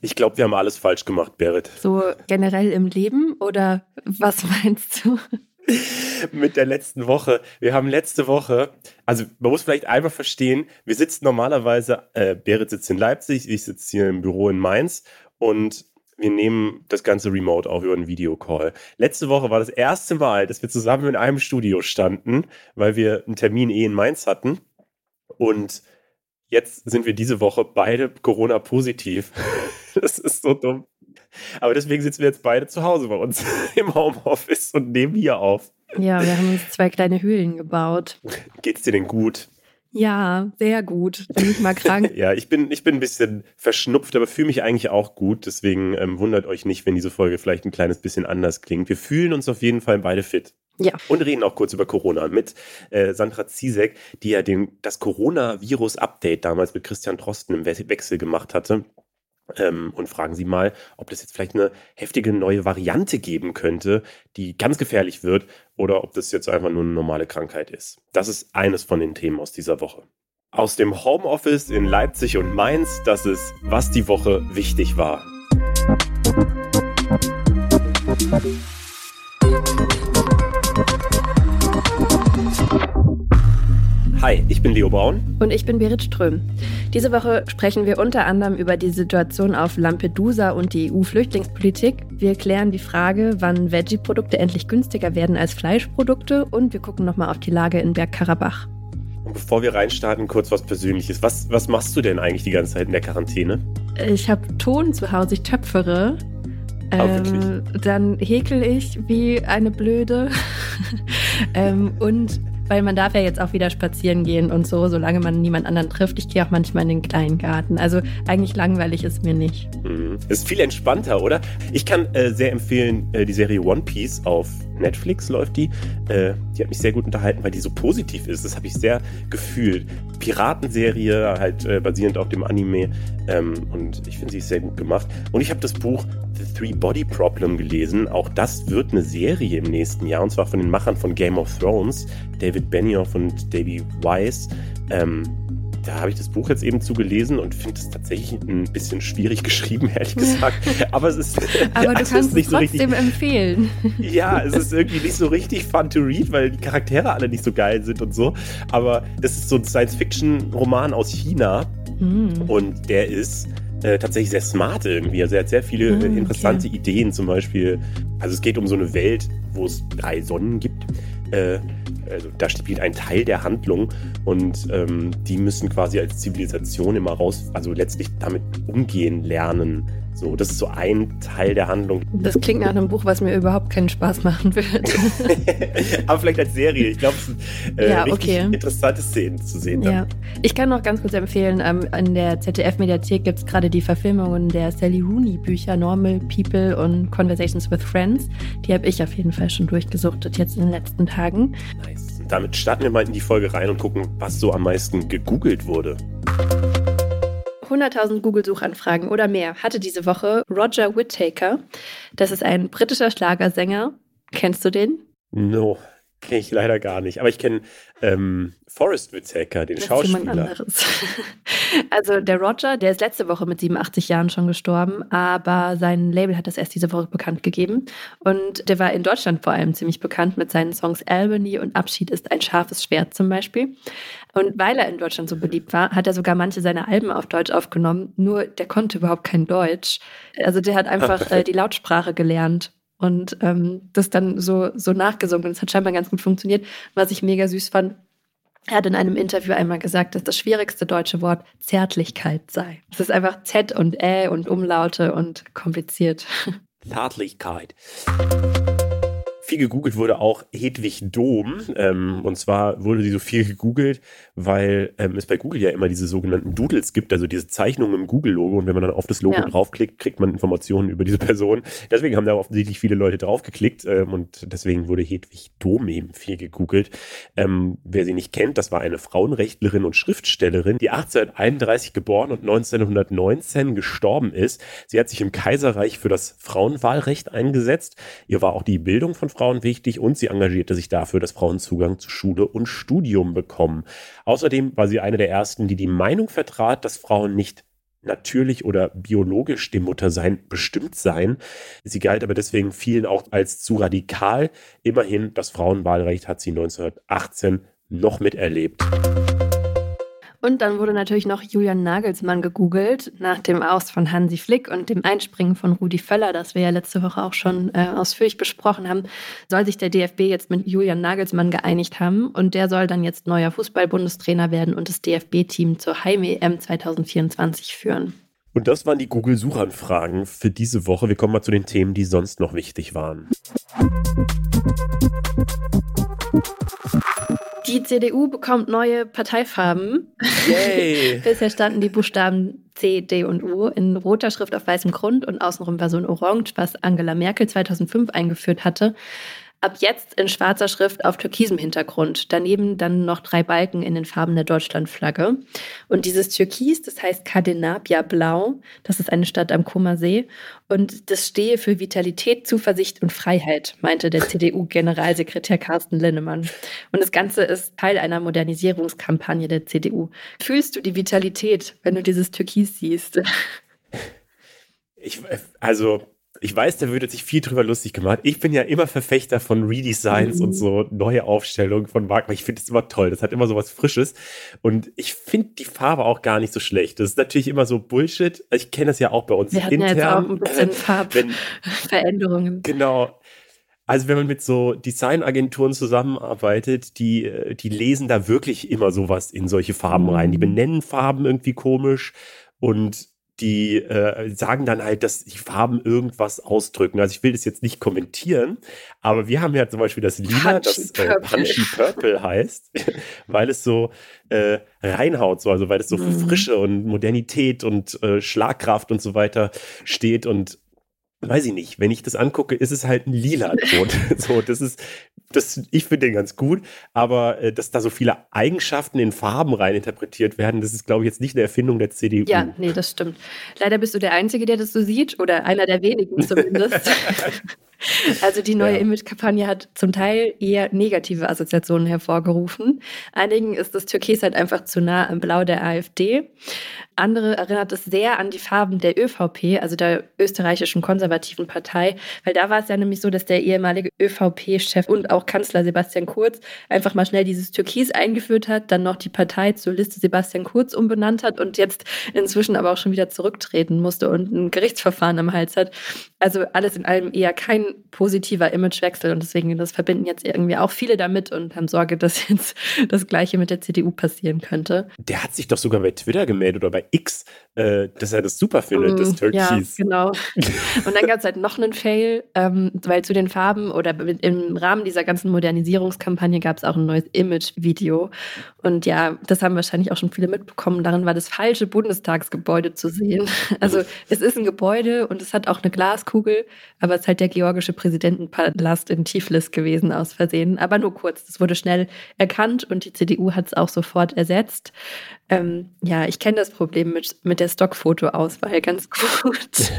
Ich glaube, wir haben alles falsch gemacht, Berit. So generell im Leben oder was meinst du? Mit der letzten Woche. Wir haben letzte Woche, also man muss vielleicht einmal verstehen, wir sitzen normalerweise, äh, Berit sitzt in Leipzig, ich sitze hier im Büro in Mainz und wir nehmen das ganze Remote auf über einen Videocall. Letzte Woche war das erste Mal, dass wir zusammen in einem Studio standen, weil wir einen Termin eh in Mainz hatten. Und jetzt sind wir diese Woche beide Corona-positiv. Das ist so dumm. Aber deswegen sitzen wir jetzt beide zu Hause bei uns im Homeoffice und nehmen hier auf. Ja, wir haben uns zwei kleine Höhlen gebaut. Geht's dir denn gut? Ja, sehr gut. Bin ich mal krank. ja, ich bin, ich bin ein bisschen verschnupft, aber fühle mich eigentlich auch gut. Deswegen ähm, wundert euch nicht, wenn diese Folge vielleicht ein kleines bisschen anders klingt. Wir fühlen uns auf jeden Fall beide fit. Ja. Und reden auch kurz über Corona mit äh, Sandra Ziesek, die ja den, das Coronavirus-Update damals mit Christian Drosten im Wechsel gemacht hatte. Ähm, und fragen Sie mal, ob das jetzt vielleicht eine heftige neue Variante geben könnte, die ganz gefährlich wird, oder ob das jetzt einfach nur eine normale Krankheit ist. Das ist eines von den Themen aus dieser Woche. Aus dem Homeoffice in Leipzig und Mainz, das ist, was die Woche wichtig war. Hi, ich bin Leo Braun. Und ich bin Berit Ström. Diese Woche sprechen wir unter anderem über die Situation auf Lampedusa und die EU-Flüchtlingspolitik. Wir klären die Frage, wann Veggie-Produkte endlich günstiger werden als Fleischprodukte. Und wir gucken nochmal auf die Lage in Bergkarabach. Und bevor wir reinstarten, kurz was Persönliches. Was, was machst du denn eigentlich die ganze Zeit in der Quarantäne? Ich habe Ton zu Hause, ich töpfere. Ah, ähm, dann häkel ich wie eine Blöde. ähm, und weil man darf ja jetzt auch wieder spazieren gehen und so, solange man niemand anderen trifft. Ich gehe auch manchmal in den kleinen Garten. Also eigentlich langweilig ist mir nicht. Mhm. Ist viel entspannter, oder? Ich kann äh, sehr empfehlen, äh, die Serie One Piece auf Netflix läuft die. Äh, die hat mich sehr gut unterhalten, weil die so positiv ist. Das habe ich sehr gefühlt. Piratenserie, halt äh, basierend auf dem Anime. Ähm, und ich finde sie ist sehr gut gemacht. Und ich habe das Buch The Three Body Problem gelesen. Auch das wird eine Serie im nächsten Jahr. Und zwar von den Machern von Game of Thrones, David Benioff und Davey Weiss. Ähm, da habe ich das Buch jetzt eben zugelesen und finde es tatsächlich ein bisschen schwierig geschrieben, ehrlich gesagt. Aber es ist. Aber du kannst es nicht so trotzdem richtig, empfehlen. Ja, es ist irgendwie nicht so richtig fun to read, weil die Charaktere alle nicht so geil sind und so. Aber das ist so ein Science-Fiction-Roman aus China mm. und der ist. Äh, tatsächlich sehr smart irgendwie. Also er hat sehr viele mm, interessante okay. Ideen, zum Beispiel. Also es geht um so eine Welt, wo es drei Sonnen gibt. Äh, also da spielt ein Teil der Handlung und ähm, die müssen quasi als Zivilisation immer raus, also letztlich damit umgehen lernen. So, das ist so ein Teil der Handlung. Das klingt nach einem Buch, was mir überhaupt keinen Spaß machen wird. Aber vielleicht als Serie. Ich glaube, es sind äh, ja, okay. interessante Szenen zu sehen. Ja. Ich kann noch ganz kurz empfehlen, ähm, in der ZDF-Mediathek gibt es gerade die Verfilmungen der Sally Rooney-Bücher Normal People und Conversations with Friends. Die habe ich auf jeden Fall schon durchgesuchtet jetzt in den letzten Tagen. Nice. Damit starten wir mal in die Folge rein und gucken, was so am meisten gegoogelt wurde. 100.000 Google-Suchanfragen oder mehr hatte diese Woche Roger Whittaker. Das ist ein britischer Schlagersänger. Kennst du den? No, kenne ich leider gar nicht. Aber ich kenne ähm, Forrest Whitaker, den das Schauspieler. also der Roger, der ist letzte Woche mit 87 Jahren schon gestorben, aber sein Label hat das erst diese Woche bekannt gegeben. Und der war in Deutschland vor allem ziemlich bekannt mit seinen Songs Albany und Abschied ist ein scharfes Schwert zum Beispiel. Und weil er in Deutschland so beliebt war, hat er sogar manche seiner Alben auf Deutsch aufgenommen. Nur der konnte überhaupt kein Deutsch. Also der hat einfach äh, die Lautsprache gelernt und ähm, das dann so, so nachgesungen. Das hat scheinbar ganz gut funktioniert. Was ich mega süß fand, er hat in einem Interview einmal gesagt, dass das schwierigste deutsche Wort Zärtlichkeit sei. Es ist einfach Z und Ä und Umlaute und kompliziert. Zärtlichkeit viel gegoogelt wurde auch Hedwig Dom. Ähm, und zwar wurde sie so viel gegoogelt, weil ähm, es bei Google ja immer diese sogenannten Doodles gibt, also diese Zeichnungen im Google-Logo. Und wenn man dann auf das Logo ja. draufklickt, kriegt man Informationen über diese Person. Deswegen haben da offensichtlich viele Leute draufgeklickt. Ähm, und deswegen wurde Hedwig Dom eben viel gegoogelt. Ähm, wer sie nicht kennt, das war eine Frauenrechtlerin und Schriftstellerin, die 1831 geboren und 1919 gestorben ist. Sie hat sich im Kaiserreich für das Frauenwahlrecht eingesetzt. Ihr war auch die Bildung von Frauen Frauen wichtig und sie engagierte sich dafür, dass Frauen Zugang zu Schule und Studium bekommen. Außerdem war sie eine der ersten, die die Meinung vertrat, dass Frauen nicht natürlich oder biologisch dem Muttersein bestimmt sein. Sie galt aber deswegen vielen auch als zu radikal. Immerhin, das Frauenwahlrecht hat sie 1918 noch miterlebt. Und dann wurde natürlich noch Julian Nagelsmann gegoogelt nach dem Aus von Hansi Flick und dem Einspringen von Rudi Völler, das wir ja letzte Woche auch schon äh, ausführlich besprochen haben, soll sich der DFB jetzt mit Julian Nagelsmann geeinigt haben und der soll dann jetzt neuer Fußball-Bundestrainer werden und das DFB-Team zur Heim-EM 2024 führen. Und das waren die Google-Suchanfragen für diese Woche. Wir kommen mal zu den Themen, die sonst noch wichtig waren. Die CDU bekommt neue Parteifarben. Yay. Bisher standen die Buchstaben C, D und U in roter Schrift auf weißem Grund und außenrum war so ein Orange, was Angela Merkel 2005 eingeführt hatte. Ab jetzt in schwarzer Schrift auf türkisem Hintergrund. Daneben dann noch drei Balken in den Farben der Deutschlandflagge. Und dieses Türkis, das heißt Cadenabia Blau. Das ist eine Stadt am Kummersee. Und das stehe für Vitalität, Zuversicht und Freiheit, meinte der CDU-Generalsekretär Carsten Linnemann. Und das Ganze ist Teil einer Modernisierungskampagne der CDU. Fühlst du die Vitalität, wenn du dieses Türkis siehst? Ich, also, ich weiß, da würde sich viel drüber lustig gemacht. Ich bin ja immer Verfechter von Redesigns mhm. und so neue Aufstellungen von Marken. Ich finde es immer toll. Das hat immer so was Frisches. Und ich finde die Farbe auch gar nicht so schlecht. Das ist natürlich immer so Bullshit. Ich kenne das ja auch bei uns Wir intern. Ja jetzt auch ein bisschen Farbveränderungen. Genau. Also wenn man mit so Designagenturen zusammenarbeitet, die, die lesen da wirklich immer sowas in solche Farben rein. Die mhm. benennen Farben irgendwie komisch und die äh, sagen dann halt, dass die Farben irgendwas ausdrücken. Also ich will das jetzt nicht kommentieren, aber wir haben ja zum Beispiel das Lila, Punchy das äh, Punchy Purple heißt, weil es so äh, reinhaut, so, also weil es so für mhm. Frische und Modernität und äh, Schlagkraft und so weiter steht und weiß ich nicht, wenn ich das angucke, ist es halt ein lila Ton. so, das ist, das, ich finde den ganz gut, aber äh, dass da so viele Eigenschaften in Farben rein interpretiert werden, das ist, glaube ich, jetzt nicht eine Erfindung der CDU. Ja, nee, das stimmt. Leider bist du der Einzige, der das so sieht, oder einer der wenigen zumindest. Also die neue ja. Image-Kampagne hat zum Teil eher negative Assoziationen hervorgerufen. Einigen ist das Türkis halt einfach zu nah am Blau der AfD. Andere erinnert es sehr an die Farben der ÖVP, also der österreichischen konservativen Partei, weil da war es ja nämlich so, dass der ehemalige ÖVP-Chef und auch Kanzler Sebastian Kurz einfach mal schnell dieses Türkis eingeführt hat, dann noch die Partei zur Liste Sebastian Kurz umbenannt hat und jetzt inzwischen aber auch schon wieder zurücktreten musste und ein Gerichtsverfahren am Hals hat. Also alles in allem eher kein positiver Imagewechsel und deswegen, das verbinden jetzt irgendwie auch viele damit und haben Sorge, dass jetzt das Gleiche mit der CDU passieren könnte. Der hat sich doch sogar bei Twitter gemeldet oder bei X, äh, dass er das super findet, mm, das Türkis. Ja, genau. Und dann gab es halt noch einen Fail, ähm, weil zu den Farben oder im Rahmen dieser ganzen Modernisierungskampagne gab es auch ein neues Image-Video. Und ja, das haben wahrscheinlich auch schon viele mitbekommen. Darin war das falsche Bundestagsgebäude zu sehen. Also es ist ein Gebäude und es hat auch eine Glaskugel, aber es ist halt der georgische Präsidentenpalast in Tiflis gewesen aus Versehen. Aber nur kurz. Das wurde schnell erkannt und die CDU hat es auch sofort ersetzt. Ähm, ja, ich kenne das Problem mit, mit der Stockfotoauswahl ganz gut.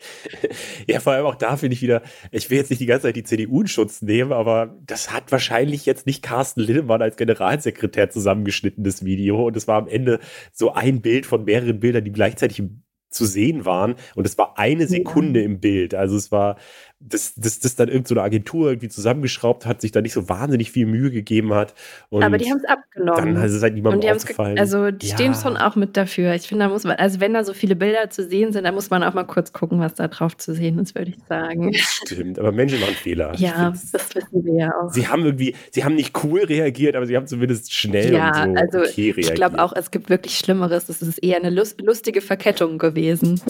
Ja, vor allem auch da finde ich wieder, ich will jetzt nicht die ganze Zeit die CDU in Schutz nehmen, aber das hat wahrscheinlich jetzt nicht Carsten Lindemann als Generalsekretär zusammengeschnitten, das Video. Und es war am Ende so ein Bild von mehreren Bildern, die gleichzeitig zu sehen waren. Und es war eine Sekunde ja. im Bild. Also es war, dass das, das dann irgendeine so Agentur irgendwie zusammengeschraubt hat, sich da nicht so wahnsinnig viel Mühe gegeben hat. Und Aber die haben es abgenommen. Dann ist es halt niemandem aufgefallen. Also die ja. stehen schon auch mit dafür. Ich finde, da muss man, also wenn da so viele Bilder zu sehen sind, dann muss man auch mal kurz gucken, was da drauf zu sehen ist, würde ich sagen. Stimmt, aber Menschen machen Fehler. Ja, das wissen wir ja auch. Sie haben irgendwie, sie haben nicht cool reagiert, aber sie haben zumindest schnell ja, und so also okay reagiert. Ich glaube auch, es gibt wirklich Schlimmeres. Es ist eher eine lustige Verkettung gewesen.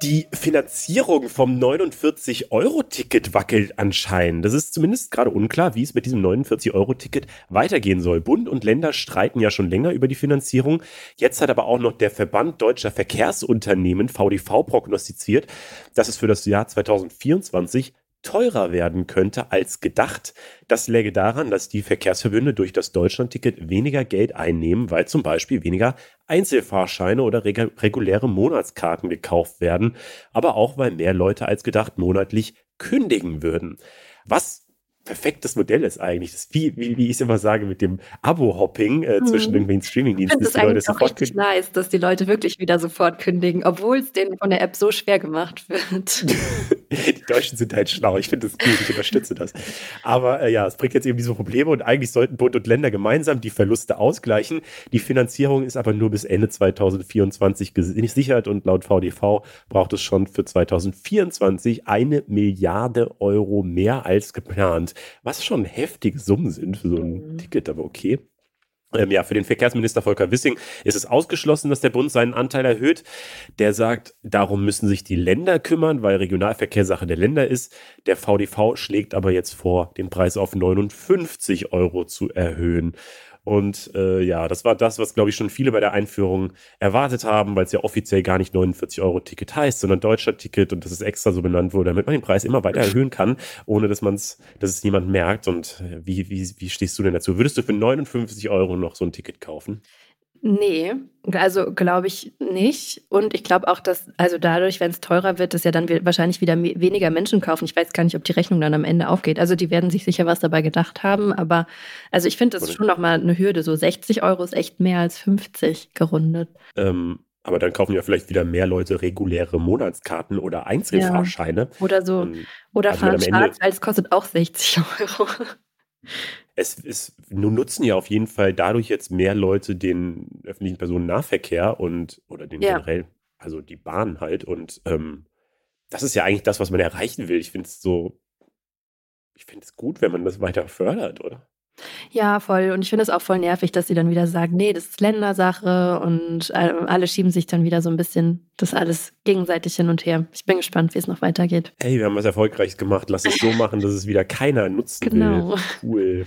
Die Finanzierung vom 49-Euro-Ticket wackelt anscheinend. Das ist zumindest gerade unklar, wie es mit diesem 49-Euro-Ticket weitergehen soll. Bund und Länder streiten ja schon länger über die Finanzierung. Jetzt hat aber auch noch der Verband Deutscher Verkehrsunternehmen VDV prognostiziert, dass es für das Jahr 2024 teurer werden könnte als gedacht. Das läge daran, dass die Verkehrsverbünde durch das Deutschlandticket weniger Geld einnehmen, weil zum Beispiel weniger Einzelfahrscheine oder reg reguläre Monatskarten gekauft werden, aber auch weil mehr Leute als gedacht monatlich kündigen würden. Was perfektes Modell ist eigentlich. Das wie, wie, wie ich es immer sage, mit dem Abo-Hopping äh, zwischen mhm. irgendwelchen Streamingdiensten. Das ist eigentlich auch richtig nice, dass die Leute wirklich wieder sofort kündigen, obwohl es denen von der App so schwer gemacht wird. die Deutschen sind halt schlau. Ich finde das gut, ich unterstütze das. Aber äh, ja, es bringt jetzt eben diese Probleme und eigentlich sollten Bund und Länder gemeinsam die Verluste ausgleichen. Die Finanzierung ist aber nur bis Ende 2024 gesichert und laut VDV braucht es schon für 2024 eine Milliarde Euro mehr als geplant was schon heftige Summen sind für so ein mhm. Ticket, aber okay. Ähm, ja, für den Verkehrsminister Volker Wissing ist es ausgeschlossen, dass der Bund seinen Anteil erhöht. Der sagt, darum müssen sich die Länder kümmern, weil Regionalverkehr Sache der Länder ist. Der VDV schlägt aber jetzt vor, den Preis auf 59 Euro zu erhöhen. Und äh, ja, das war das, was, glaube ich, schon viele bei der Einführung erwartet haben, weil es ja offiziell gar nicht 49 Euro Ticket heißt, sondern deutscher Ticket und das ist extra so benannt wurde, damit man den Preis immer weiter erhöhen kann, ohne dass man es, dass es niemand merkt. Und äh, wie, wie, wie stehst du denn dazu? Würdest du für 59 Euro noch so ein Ticket kaufen? Nee, also glaube ich nicht. Und ich glaube auch, dass, also dadurch, wenn es teurer wird, dass ja dann wahrscheinlich wieder weniger Menschen kaufen. Ich weiß gar nicht, ob die Rechnung dann am Ende aufgeht. Also die werden sich sicher was dabei gedacht haben. Aber also ich finde, das ist schon nochmal eine Hürde. So 60 Euro ist echt mehr als 50 gerundet. Ähm, aber dann kaufen ja vielleicht wieder mehr Leute reguläre Monatskarten oder Einzelfahrscheine. Ja. Oder so. Und oder also fahren weil es kostet auch 60 Euro es ist, nun nutzen ja auf jeden Fall dadurch jetzt mehr Leute den öffentlichen Personennahverkehr und oder den ja. generell, also die Bahn halt. Und ähm, das ist ja eigentlich das, was man erreichen will. Ich finde es so, ich finde es gut, wenn man das weiter fördert, oder? Ja, voll. Und ich finde es auch voll nervig, dass sie dann wieder sagen, nee, das ist Ländersache und alle schieben sich dann wieder so ein bisschen das alles gegenseitig hin und her. Ich bin gespannt, wie es noch weitergeht. Ey, wir haben was Erfolgreiches gemacht. Lass es so machen, dass es wieder keiner nutzen genau. will. Cool.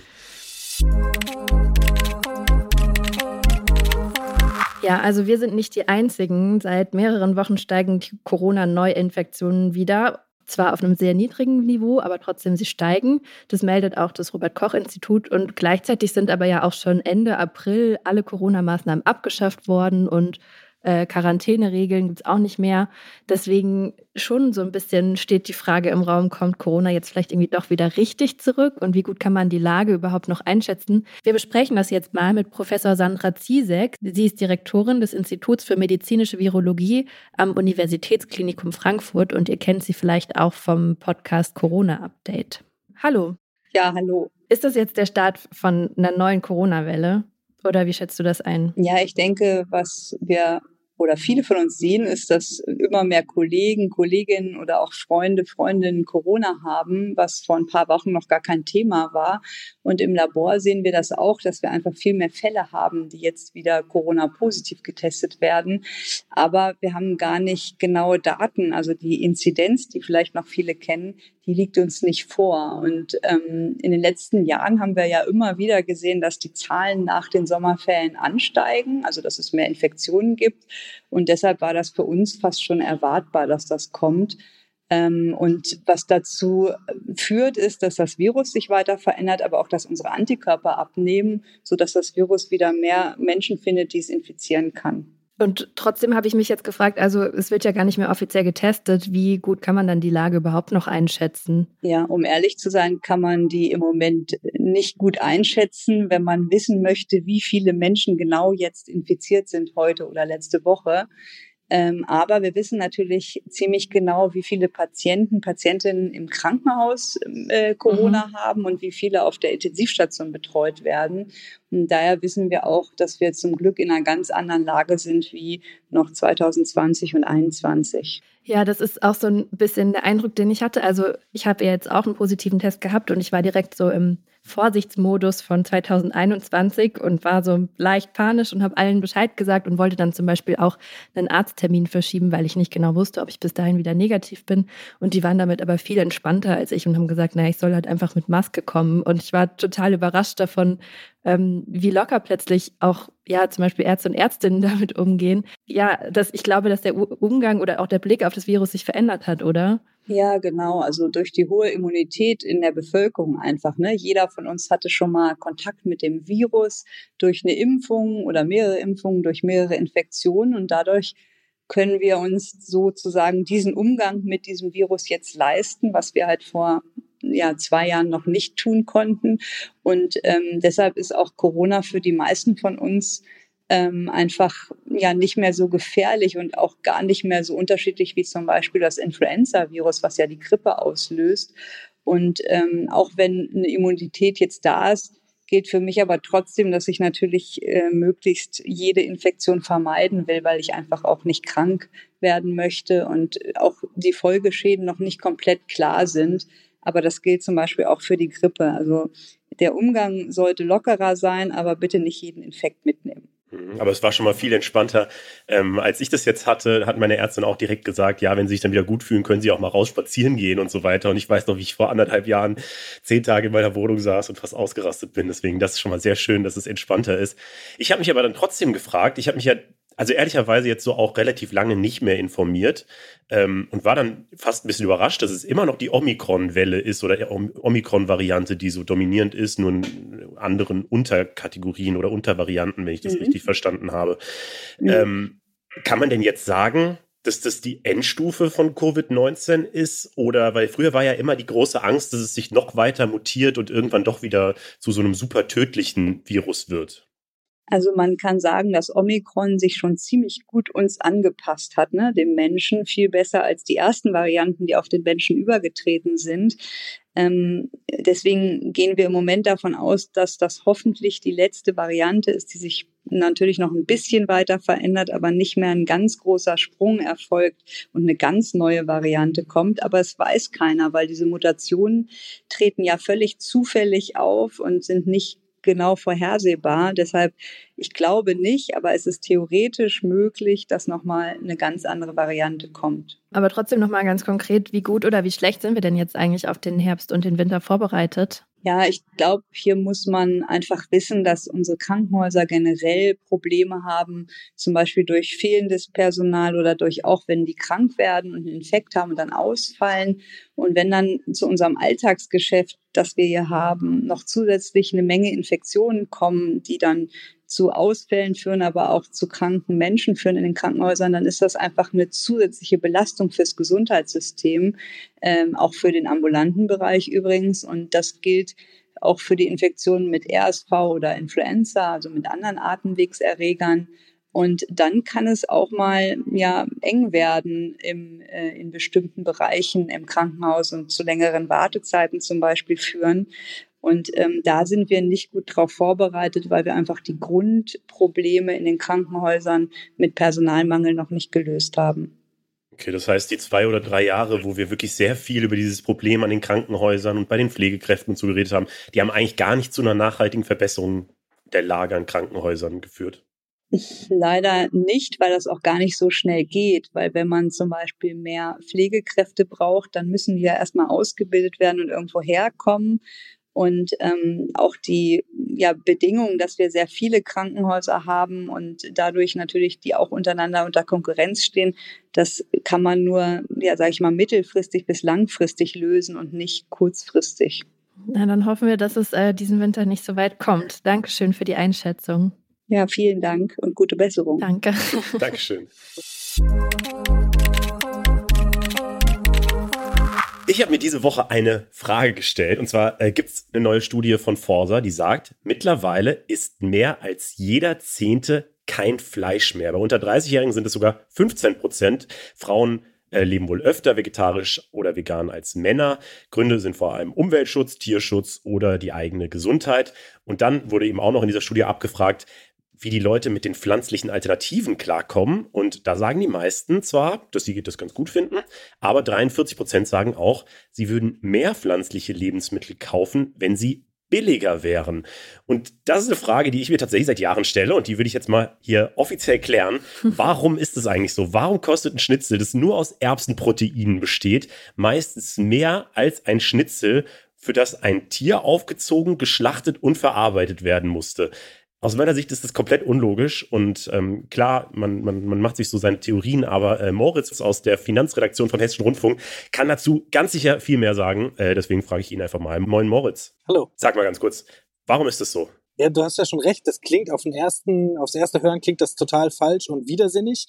Ja, also wir sind nicht die Einzigen. Seit mehreren Wochen steigen die Corona-Neuinfektionen wieder zwar auf einem sehr niedrigen Niveau, aber trotzdem sie steigen. Das meldet auch das Robert Koch Institut und gleichzeitig sind aber ja auch schon Ende April alle Corona-Maßnahmen abgeschafft worden und äh, Quarantäneregeln gibt es auch nicht mehr. Deswegen schon so ein bisschen steht die Frage im Raum, kommt Corona jetzt vielleicht irgendwie doch wieder richtig zurück und wie gut kann man die Lage überhaupt noch einschätzen? Wir besprechen das jetzt mal mit Professor Sandra Ziesek. Sie ist Direktorin des Instituts für medizinische Virologie am Universitätsklinikum Frankfurt und ihr kennt sie vielleicht auch vom Podcast Corona Update. Hallo. Ja, hallo. Ist das jetzt der Start von einer neuen Corona-Welle? Oder wie schätzt du das ein? Ja, ich denke, was wir oder viele von uns sehen, ist, dass immer mehr Kollegen, Kolleginnen oder auch Freunde, Freundinnen Corona haben, was vor ein paar Wochen noch gar kein Thema war. Und im Labor sehen wir das auch, dass wir einfach viel mehr Fälle haben, die jetzt wieder Corona-positiv getestet werden. Aber wir haben gar nicht genaue Daten. Also die Inzidenz, die vielleicht noch viele kennen, die liegt uns nicht vor. Und ähm, in den letzten Jahren haben wir ja immer wieder gesehen, dass die Zahlen nach den Sommerferien ansteigen, also dass es mehr Infektionen gibt. Und deshalb war das für uns fast schon erwartbar, dass das kommt. Ähm, und was dazu führt, ist, dass das Virus sich weiter verändert, aber auch, dass unsere Antikörper abnehmen, sodass das Virus wieder mehr Menschen findet, die es infizieren kann. Und trotzdem habe ich mich jetzt gefragt, also es wird ja gar nicht mehr offiziell getestet. Wie gut kann man dann die Lage überhaupt noch einschätzen? Ja, um ehrlich zu sein, kann man die im Moment nicht gut einschätzen, wenn man wissen möchte, wie viele Menschen genau jetzt infiziert sind heute oder letzte Woche. Ähm, aber wir wissen natürlich ziemlich genau, wie viele Patienten, Patientinnen im Krankenhaus äh, Corona mhm. haben und wie viele auf der Intensivstation betreut werden. Und daher wissen wir auch, dass wir zum Glück in einer ganz anderen Lage sind wie noch 2020 und 2021. Ja, das ist auch so ein bisschen der Eindruck, den ich hatte. Also ich habe ja jetzt auch einen positiven Test gehabt und ich war direkt so im Vorsichtsmodus von 2021 und war so leicht panisch und habe allen Bescheid gesagt und wollte dann zum Beispiel auch einen Arzttermin verschieben, weil ich nicht genau wusste, ob ich bis dahin wieder negativ bin. Und die waren damit aber viel entspannter als ich und haben gesagt, naja, ich soll halt einfach mit Maske kommen. Und ich war total überrascht davon, ähm, wie locker plötzlich auch ja zum Beispiel Ärzte und Ärztinnen damit umgehen. Ja, dass ich glaube, dass der Umgang oder auch der Blick auf das Virus sich verändert hat, oder? Ja, genau. Also durch die hohe Immunität in der Bevölkerung einfach. Ne? Jeder von uns hatte schon mal Kontakt mit dem Virus durch eine Impfung oder mehrere Impfungen, durch mehrere Infektionen und dadurch können wir uns sozusagen diesen Umgang mit diesem Virus jetzt leisten, was wir halt vor ja, zwei Jahren noch nicht tun konnten. Und ähm, deshalb ist auch Corona für die meisten von uns ähm, einfach ja nicht mehr so gefährlich und auch gar nicht mehr so unterschiedlich wie zum Beispiel das Influenza-Virus, was ja die Grippe auslöst. Und ähm, auch wenn eine Immunität jetzt da ist, gilt für mich aber trotzdem, dass ich natürlich äh, möglichst jede Infektion vermeiden will, weil ich einfach auch nicht krank werden möchte und auch die Folgeschäden noch nicht komplett klar sind. Aber das gilt zum Beispiel auch für die Grippe. Also der Umgang sollte lockerer sein, aber bitte nicht jeden Infekt mitnehmen. Mhm. Aber es war schon mal viel entspannter. Ähm, als ich das jetzt hatte, hat meine Ärztin auch direkt gesagt, ja, wenn Sie sich dann wieder gut fühlen, können Sie auch mal raus spazieren gehen und so weiter. Und ich weiß noch, wie ich vor anderthalb Jahren zehn Tage in meiner Wohnung saß und fast ausgerastet bin. Deswegen, das ist schon mal sehr schön, dass es entspannter ist. Ich habe mich aber dann trotzdem gefragt, ich habe mich ja also ehrlicherweise jetzt so auch relativ lange nicht mehr informiert ähm, und war dann fast ein bisschen überrascht, dass es immer noch die Omikron-Welle ist oder Omikron-Variante, die so dominierend ist, nur in anderen Unterkategorien oder Untervarianten, wenn ich das mhm. richtig verstanden habe. Mhm. Ähm, kann man denn jetzt sagen, dass das die Endstufe von Covid-19 ist? Oder weil früher war ja immer die große Angst, dass es sich noch weiter mutiert und irgendwann doch wieder zu so einem super tödlichen Virus wird? Also man kann sagen, dass Omikron sich schon ziemlich gut uns angepasst hat, ne, dem Menschen, viel besser als die ersten Varianten, die auf den Menschen übergetreten sind. Ähm, deswegen gehen wir im Moment davon aus, dass das hoffentlich die letzte Variante ist, die sich natürlich noch ein bisschen weiter verändert, aber nicht mehr ein ganz großer Sprung erfolgt und eine ganz neue Variante kommt. Aber es weiß keiner, weil diese Mutationen treten ja völlig zufällig auf und sind nicht genau vorhersehbar. Deshalb, ich glaube nicht, aber es ist theoretisch möglich, dass nochmal eine ganz andere Variante kommt. Aber trotzdem nochmal ganz konkret, wie gut oder wie schlecht sind wir denn jetzt eigentlich auf den Herbst und den Winter vorbereitet? Ja, ich glaube, hier muss man einfach wissen, dass unsere Krankenhäuser generell Probleme haben, zum Beispiel durch fehlendes Personal oder durch auch, wenn die krank werden und einen Infekt haben und dann ausfallen. Und wenn dann zu unserem Alltagsgeschäft, das wir hier haben, noch zusätzlich eine Menge Infektionen kommen, die dann zu Ausfällen führen, aber auch zu kranken Menschen führen in den Krankenhäusern, dann ist das einfach eine zusätzliche Belastung fürs Gesundheitssystem, ähm, auch für den ambulanten Bereich übrigens. Und das gilt auch für die Infektionen mit RSV oder Influenza, also mit anderen Atemwegserregern. Und dann kann es auch mal ja eng werden im, äh, in bestimmten Bereichen im Krankenhaus und zu längeren Wartezeiten zum Beispiel führen. Und ähm, da sind wir nicht gut darauf vorbereitet, weil wir einfach die Grundprobleme in den Krankenhäusern mit Personalmangel noch nicht gelöst haben. Okay, das heißt, die zwei oder drei Jahre, wo wir wirklich sehr viel über dieses Problem an den Krankenhäusern und bei den Pflegekräften und so geredet haben, die haben eigentlich gar nicht zu einer nachhaltigen Verbesserung der Lage an Krankenhäusern geführt. Leider nicht, weil das auch gar nicht so schnell geht, weil wenn man zum Beispiel mehr Pflegekräfte braucht, dann müssen die ja erstmal ausgebildet werden und irgendwo herkommen. Und ähm, auch die ja, Bedingung, dass wir sehr viele Krankenhäuser haben und dadurch natürlich die auch untereinander unter Konkurrenz stehen, das kann man nur, ja, sage ich mal, mittelfristig bis langfristig lösen und nicht kurzfristig. Na, dann hoffen wir, dass es äh, diesen Winter nicht so weit kommt. Dankeschön für die Einschätzung. Ja, vielen Dank und gute Besserung. Danke. Dankeschön. Ich habe mir diese Woche eine Frage gestellt. Und zwar äh, gibt es eine neue Studie von Forsa, die sagt, mittlerweile ist mehr als jeder Zehnte kein Fleisch mehr. Bei unter 30-Jährigen sind es sogar 15 Prozent. Frauen äh, leben wohl öfter vegetarisch oder vegan als Männer. Gründe sind vor allem Umweltschutz, Tierschutz oder die eigene Gesundheit. Und dann wurde eben auch noch in dieser Studie abgefragt, wie die Leute mit den pflanzlichen Alternativen klarkommen. Und da sagen die meisten zwar, dass sie das ganz gut finden, aber 43 Prozent sagen auch, sie würden mehr pflanzliche Lebensmittel kaufen, wenn sie billiger wären? Und das ist eine Frage, die ich mir tatsächlich seit Jahren stelle und die würde ich jetzt mal hier offiziell klären. Warum ist es eigentlich so? Warum kostet ein Schnitzel, das nur aus Erbsenproteinen besteht, meistens mehr als ein Schnitzel, für das ein Tier aufgezogen, geschlachtet und verarbeitet werden musste? Aus meiner Sicht ist das komplett unlogisch und ähm, klar, man, man, man macht sich so seine Theorien, aber äh, Moritz aus der Finanzredaktion vom Hessischen Rundfunk kann dazu ganz sicher viel mehr sagen. Äh, deswegen frage ich ihn einfach mal. Moin Moritz. Hallo. Sag mal ganz kurz, warum ist das so? Ja, du hast ja schon recht, das klingt auf den ersten, aufs erste Hören klingt das total falsch und widersinnig.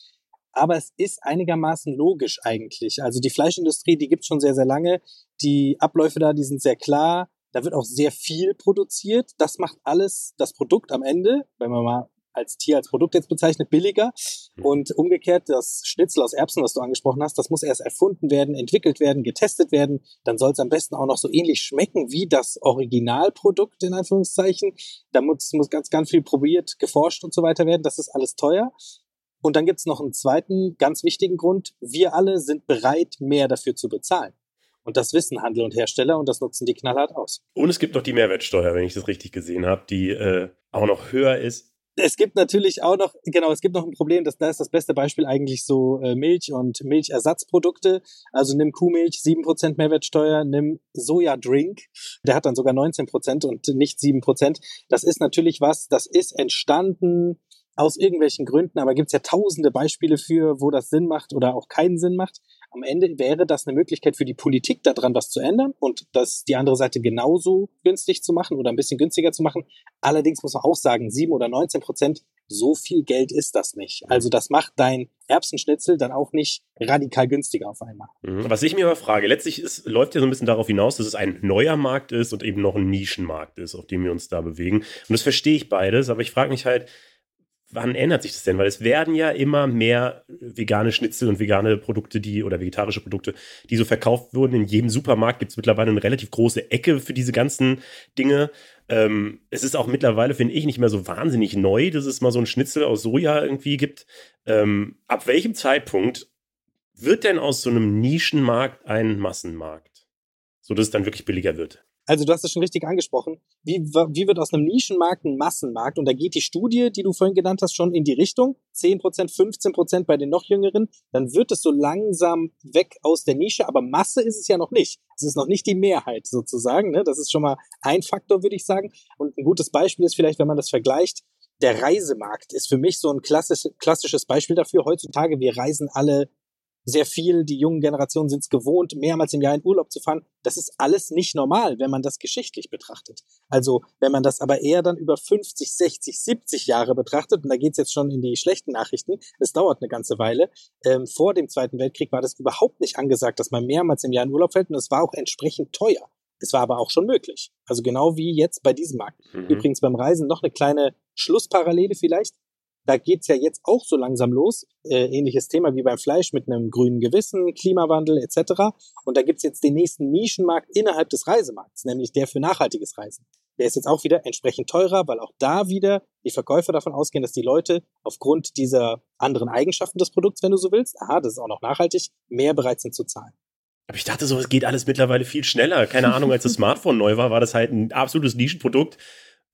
aber es ist einigermaßen logisch eigentlich. Also die Fleischindustrie, die gibt es schon sehr, sehr lange. Die Abläufe da, die sind sehr klar. Da wird auch sehr viel produziert. Das macht alles das Produkt am Ende, wenn man mal als Tier, als Produkt jetzt bezeichnet, billiger. Mhm. Und umgekehrt, das Schnitzel aus Erbsen, was du angesprochen hast, das muss erst erfunden werden, entwickelt werden, getestet werden. Dann soll es am besten auch noch so ähnlich schmecken wie das Originalprodukt, in Anführungszeichen. Da muss, muss ganz, ganz viel probiert, geforscht und so weiter werden. Das ist alles teuer. Und dann gibt es noch einen zweiten ganz wichtigen Grund. Wir alle sind bereit, mehr dafür zu bezahlen. Und das wissen Handel und Hersteller und das nutzen die knallhart aus. Und es gibt noch die Mehrwertsteuer, wenn ich das richtig gesehen habe, die äh, auch noch höher ist. Es gibt natürlich auch noch, genau, es gibt noch ein Problem, dass da ist das beste Beispiel eigentlich so äh, Milch und Milchersatzprodukte. Also nimm Kuhmilch, 7% Mehrwertsteuer, nimm Sojadrink, der hat dann sogar 19% und nicht 7%. Das ist natürlich was, das ist entstanden aus irgendwelchen Gründen, aber gibt es ja tausende Beispiele für, wo das Sinn macht oder auch keinen Sinn macht. Am Ende wäre das eine Möglichkeit für die Politik, daran was zu ändern und das die andere Seite genauso günstig zu machen oder ein bisschen günstiger zu machen. Allerdings muss man auch sagen, sieben oder 19 Prozent, so viel Geld ist das nicht. Also das macht dein Erbsenschnitzel dann auch nicht radikal günstiger auf einmal. Mhm. Was ich mir aber frage, letztlich ist, läuft ja so ein bisschen darauf hinaus, dass es ein neuer Markt ist und eben noch ein Nischenmarkt ist, auf dem wir uns da bewegen. Und das verstehe ich beides, aber ich frage mich halt, wann ändert sich das denn? Weil es werden ja immer mehr vegane Schnitzel und vegane Produkte, die oder vegetarische Produkte, die so verkauft wurden. In jedem Supermarkt gibt es mittlerweile eine relativ große Ecke für diese ganzen Dinge. Ähm, es ist auch mittlerweile, finde ich, nicht mehr so wahnsinnig neu, dass es mal so ein Schnitzel aus Soja irgendwie gibt. Ähm, ab welchem Zeitpunkt wird denn aus so einem Nischenmarkt ein Massenmarkt? So dass es dann wirklich billiger wird? Also du hast es schon richtig angesprochen. Wie, wie wird aus einem Nischenmarkt ein Massenmarkt? Und da geht die Studie, die du vorhin genannt hast, schon in die Richtung. 10%, 15% bei den noch Jüngeren. Dann wird es so langsam weg aus der Nische. Aber Masse ist es ja noch nicht. Es ist noch nicht die Mehrheit sozusagen. Ne? Das ist schon mal ein Faktor, würde ich sagen. Und ein gutes Beispiel ist vielleicht, wenn man das vergleicht, der Reisemarkt ist für mich so ein klassisch, klassisches Beispiel dafür. Heutzutage, wir reisen alle sehr viel. Die jungen Generationen sind es gewohnt, mehrmals im Jahr in Urlaub zu fahren. Das ist alles nicht normal, wenn man das geschichtlich betrachtet. Also wenn man das aber eher dann über 50, 60, 70 Jahre betrachtet, und da geht's jetzt schon in die schlechten Nachrichten, es dauert eine ganze Weile, ähm, vor dem Zweiten Weltkrieg war das überhaupt nicht angesagt, dass man mehrmals im Jahr in Urlaub fällt und es war auch entsprechend teuer. Es war aber auch schon möglich. Also genau wie jetzt bei diesem Markt. Mhm. Übrigens beim Reisen noch eine kleine Schlussparallele vielleicht da geht's ja jetzt auch so langsam los. Äh, ähnliches Thema wie beim Fleisch mit einem grünen Gewissen, Klimawandel etc. Und da gibt's jetzt den nächsten Nischenmarkt innerhalb des Reisemarkts, nämlich der für nachhaltiges Reisen. Der ist jetzt auch wieder entsprechend teurer, weil auch da wieder die Verkäufer davon ausgehen, dass die Leute aufgrund dieser anderen Eigenschaften des Produkts, wenn du so willst, aha, das ist auch noch nachhaltig, mehr bereit sind zu zahlen. Aber ich dachte so, es geht alles mittlerweile viel schneller. Keine Ahnung, als das Smartphone neu war, war das halt ein absolutes Nischenprodukt.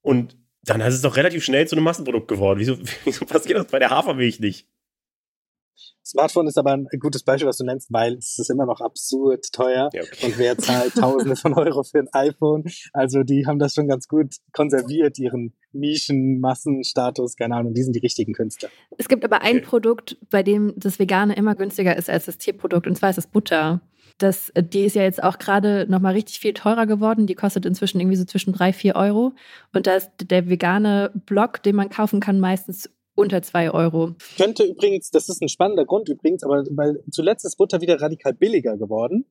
Und dann ist es doch relativ schnell zu einem Massenprodukt geworden. Wieso, wieso passiert das bei der Hafermilch nicht? Smartphone ist aber ein gutes Beispiel, was du nennst, weil es ist immer noch absurd teuer ja, okay. und wer zahlt Tausende von Euro für ein iPhone? Also die haben das schon ganz gut konserviert, ihren Nischenmassenstatus, keine Ahnung, die sind die richtigen Künstler. Es gibt aber ein okay. Produkt, bei dem das Vegane immer günstiger ist als das Tierprodukt und zwar ist das Butter. Das, die ist ja jetzt auch gerade nochmal richtig viel teurer geworden. Die kostet inzwischen irgendwie so zwischen drei, vier Euro. Und da ist der vegane Block, den man kaufen kann, meistens unter zwei Euro. Könnte übrigens, das ist ein spannender Grund übrigens, aber weil zuletzt ist Butter wieder radikal billiger geworden.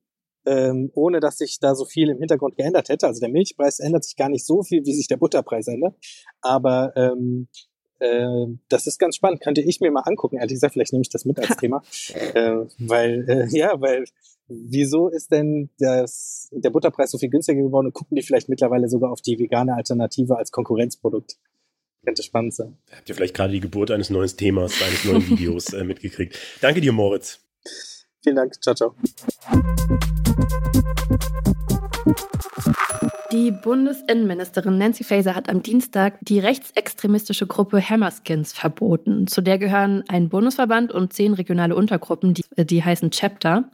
Ähm, ohne dass sich da so viel im Hintergrund geändert hätte. Also der Milchpreis ändert sich gar nicht so viel, wie sich der Butterpreis ändert. Aber ähm, äh, das ist ganz spannend. Könnte ich mir mal angucken, ehrlich gesagt, vielleicht nehme ich das mit als Thema. äh, weil, äh, ja, weil wieso ist denn das, der Butterpreis so viel günstiger geworden und gucken die vielleicht mittlerweile sogar auf die vegane Alternative als Konkurrenzprodukt? Könnte spannend sein. Habt ihr vielleicht gerade die Geburt eines neuen Themas, eines neuen Videos äh, mitgekriegt. Danke dir, Moritz. Vielen Dank. Ciao, ciao. Die Bundesinnenministerin Nancy Faeser hat am Dienstag die rechtsextremistische Gruppe Hammerskins verboten. Zu der gehören ein Bundesverband und zehn regionale Untergruppen, die, die heißen Chapter.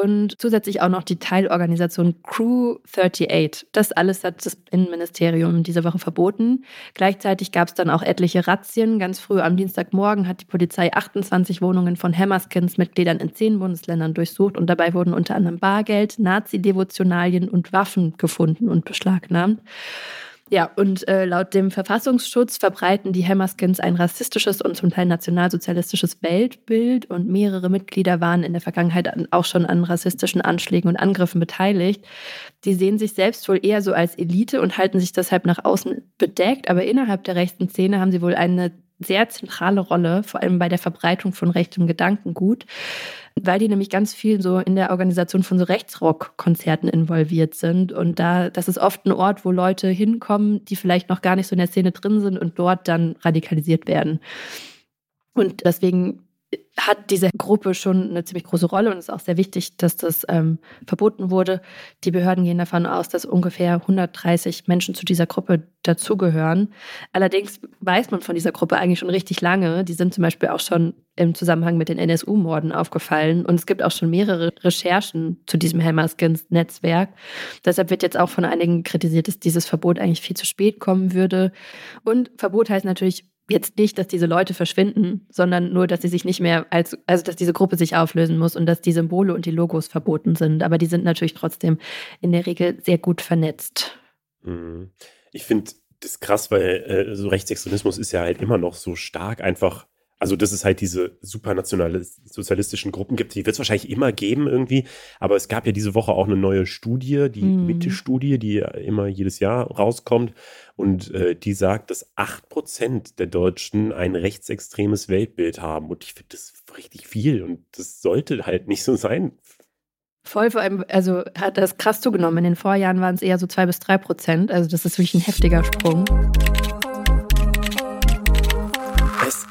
Und zusätzlich auch noch die Teilorganisation Crew 38. Das alles hat das Innenministerium diese Woche verboten. Gleichzeitig gab es dann auch etliche Razzien. Ganz früh am Dienstagmorgen hat die Polizei 28 Wohnungen von Hammerskins-Mitgliedern in zehn Bundesländern durchsucht und dabei wurden unter anderem Bargeld, Nazi-Devotionalien und Waffen gefunden und beschlagnahmt. Ja, und äh, laut dem Verfassungsschutz verbreiten die Hammerskins ein rassistisches und zum Teil nationalsozialistisches Weltbild und mehrere Mitglieder waren in der Vergangenheit auch schon an rassistischen Anschlägen und Angriffen beteiligt. Die sehen sich selbst wohl eher so als Elite und halten sich deshalb nach außen bedeckt, aber innerhalb der rechten Szene haben sie wohl eine sehr zentrale Rolle, vor allem bei der Verbreitung von rechtem Gedankengut weil die nämlich ganz viel so in der Organisation von so Rechtsrock-Konzerten involviert sind. Und da, das ist oft ein Ort, wo Leute hinkommen, die vielleicht noch gar nicht so in der Szene drin sind und dort dann radikalisiert werden. Und deswegen hat diese Gruppe schon eine ziemlich große Rolle und es ist auch sehr wichtig, dass das ähm, verboten wurde. Die Behörden gehen davon aus, dass ungefähr 130 Menschen zu dieser Gruppe dazugehören. Allerdings weiß man von dieser Gruppe eigentlich schon richtig lange. Die sind zum Beispiel auch schon im Zusammenhang mit den NSU-Morden aufgefallen und es gibt auch schon mehrere Recherchen zu diesem Hammerskins-Netzwerk. Deshalb wird jetzt auch von einigen kritisiert, dass dieses Verbot eigentlich viel zu spät kommen würde. Und Verbot heißt natürlich jetzt nicht, dass diese Leute verschwinden, sondern nur, dass sie sich nicht mehr als, also dass diese Gruppe sich auflösen muss und dass die Symbole und die Logos verboten sind. Aber die sind natürlich trotzdem in der Regel sehr gut vernetzt. Mhm. Ich finde das krass, weil äh, so Rechtsextremismus ist ja halt immer noch so stark einfach also, dass es halt diese supernationalistischen Gruppen gibt, die wird es wahrscheinlich immer geben irgendwie. Aber es gab ja diese Woche auch eine neue Studie, die mhm. Mitte-Studie, die immer jedes Jahr rauskommt. Und äh, die sagt, dass 8% der Deutschen ein rechtsextremes Weltbild haben. Und ich finde das richtig viel. Und das sollte halt nicht so sein. Voll, vor allem, also hat das krass zugenommen. In den Vorjahren waren es eher so 2 bis 3 Prozent. Also das ist wirklich ein heftiger Sprung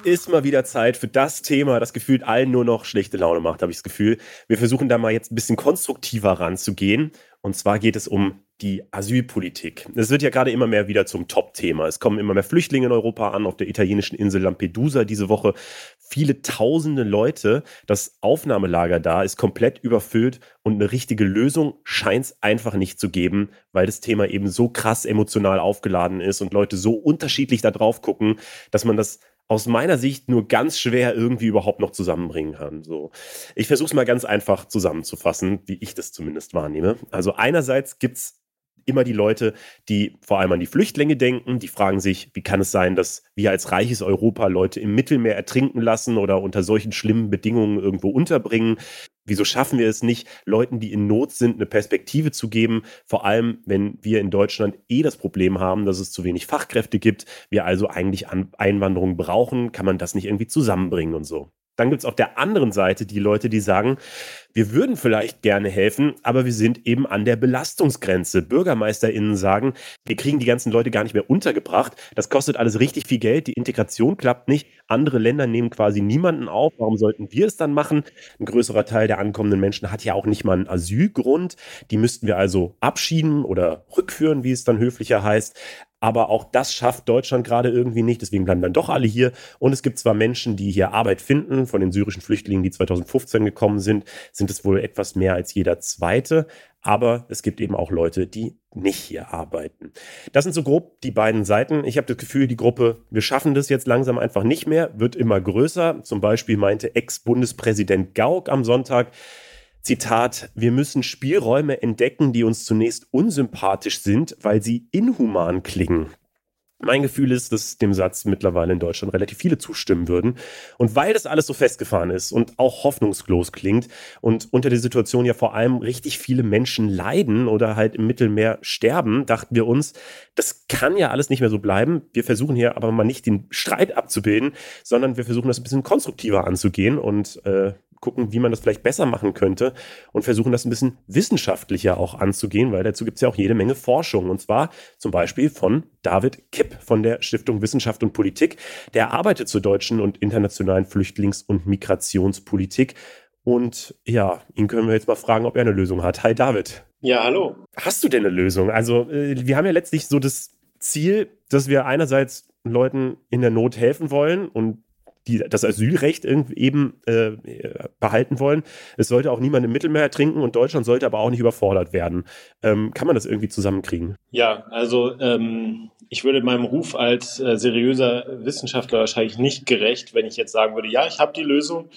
ist mal wieder Zeit für das Thema, das gefühlt allen nur noch schlechte Laune macht, habe ich das Gefühl. Wir versuchen da mal jetzt ein bisschen konstruktiver ranzugehen. Und zwar geht es um die Asylpolitik. Es wird ja gerade immer mehr wieder zum Top-Thema. Es kommen immer mehr Flüchtlinge in Europa an, auf der italienischen Insel Lampedusa diese Woche. Viele tausende Leute. Das Aufnahmelager da ist komplett überfüllt und eine richtige Lösung scheint es einfach nicht zu geben, weil das Thema eben so krass emotional aufgeladen ist und Leute so unterschiedlich da drauf gucken, dass man das aus meiner Sicht nur ganz schwer irgendwie überhaupt noch zusammenbringen kann. So, ich versuche es mal ganz einfach zusammenzufassen, wie ich das zumindest wahrnehme. Also einerseits gibt's immer die Leute, die vor allem an die Flüchtlinge denken, die fragen sich, wie kann es sein, dass wir als reiches Europa Leute im Mittelmeer ertrinken lassen oder unter solchen schlimmen Bedingungen irgendwo unterbringen? Wieso schaffen wir es nicht, Leuten, die in Not sind, eine Perspektive zu geben? Vor allem, wenn wir in Deutschland eh das Problem haben, dass es zu wenig Fachkräfte gibt, wir also eigentlich Einwanderung brauchen, kann man das nicht irgendwie zusammenbringen und so. Dann gibt es auf der anderen Seite die Leute, die sagen, wir würden vielleicht gerne helfen, aber wir sind eben an der Belastungsgrenze. BürgermeisterInnen sagen, wir kriegen die ganzen Leute gar nicht mehr untergebracht. Das kostet alles richtig viel Geld. Die Integration klappt nicht. Andere Länder nehmen quasi niemanden auf. Warum sollten wir es dann machen? Ein größerer Teil der ankommenden Menschen hat ja auch nicht mal einen Asylgrund. Die müssten wir also abschieden oder rückführen, wie es dann höflicher heißt. Aber auch das schafft Deutschland gerade irgendwie nicht. Deswegen bleiben dann doch alle hier. Und es gibt zwar Menschen, die hier Arbeit finden. Von den syrischen Flüchtlingen, die 2015 gekommen sind, sind es wohl etwas mehr als jeder zweite. Aber es gibt eben auch Leute, die nicht hier arbeiten. Das sind so grob die beiden Seiten. Ich habe das Gefühl, die Gruppe, wir schaffen das jetzt langsam einfach nicht mehr, wird immer größer. Zum Beispiel meinte Ex-Bundespräsident Gauck am Sonntag, Zitat, wir müssen Spielräume entdecken, die uns zunächst unsympathisch sind, weil sie inhuman klingen. Mein Gefühl ist, dass dem Satz mittlerweile in Deutschland relativ viele zustimmen würden. Und weil das alles so festgefahren ist und auch hoffnungslos klingt und unter der Situation ja vor allem richtig viele Menschen leiden oder halt im Mittelmeer sterben, dachten wir uns, das kann ja alles nicht mehr so bleiben. Wir versuchen hier aber mal nicht den Streit abzubilden, sondern wir versuchen das ein bisschen konstruktiver anzugehen und äh, gucken, wie man das vielleicht besser machen könnte und versuchen das ein bisschen wissenschaftlicher auch anzugehen, weil dazu gibt es ja auch jede Menge Forschung. Und zwar zum Beispiel von David Kipp von der Stiftung Wissenschaft und Politik. Der arbeitet zur deutschen und internationalen Flüchtlings- und Migrationspolitik. Und ja, ihn können wir jetzt mal fragen, ob er eine Lösung hat. Hi David. Ja, hallo. Hast du denn eine Lösung? Also, äh, wir haben ja letztlich so das Ziel, dass wir einerseits Leuten in der Not helfen wollen und die das Asylrecht eben äh, behalten wollen. Es sollte auch niemand im Mittelmeer ertrinken und Deutschland sollte aber auch nicht überfordert werden. Ähm, kann man das irgendwie zusammenkriegen? Ja, also ähm, ich würde meinem Ruf als äh, seriöser Wissenschaftler wahrscheinlich nicht gerecht, wenn ich jetzt sagen würde, ja, ich habe die Lösung.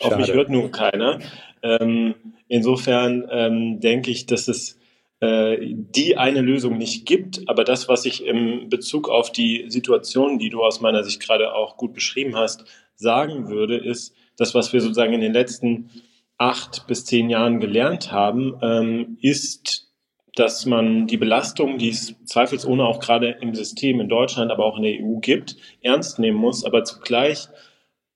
Schade. Auf mich hört nun keiner. Ähm, insofern ähm, denke ich, dass es die eine Lösung nicht gibt. Aber das, was ich im Bezug auf die Situation, die du aus meiner Sicht gerade auch gut beschrieben hast, sagen würde, ist, das, was wir sozusagen in den letzten acht bis zehn Jahren gelernt haben, ähm, ist, dass man die Belastung, die es zweifelsohne auch gerade im System in Deutschland, aber auch in der EU gibt, ernst nehmen muss, aber zugleich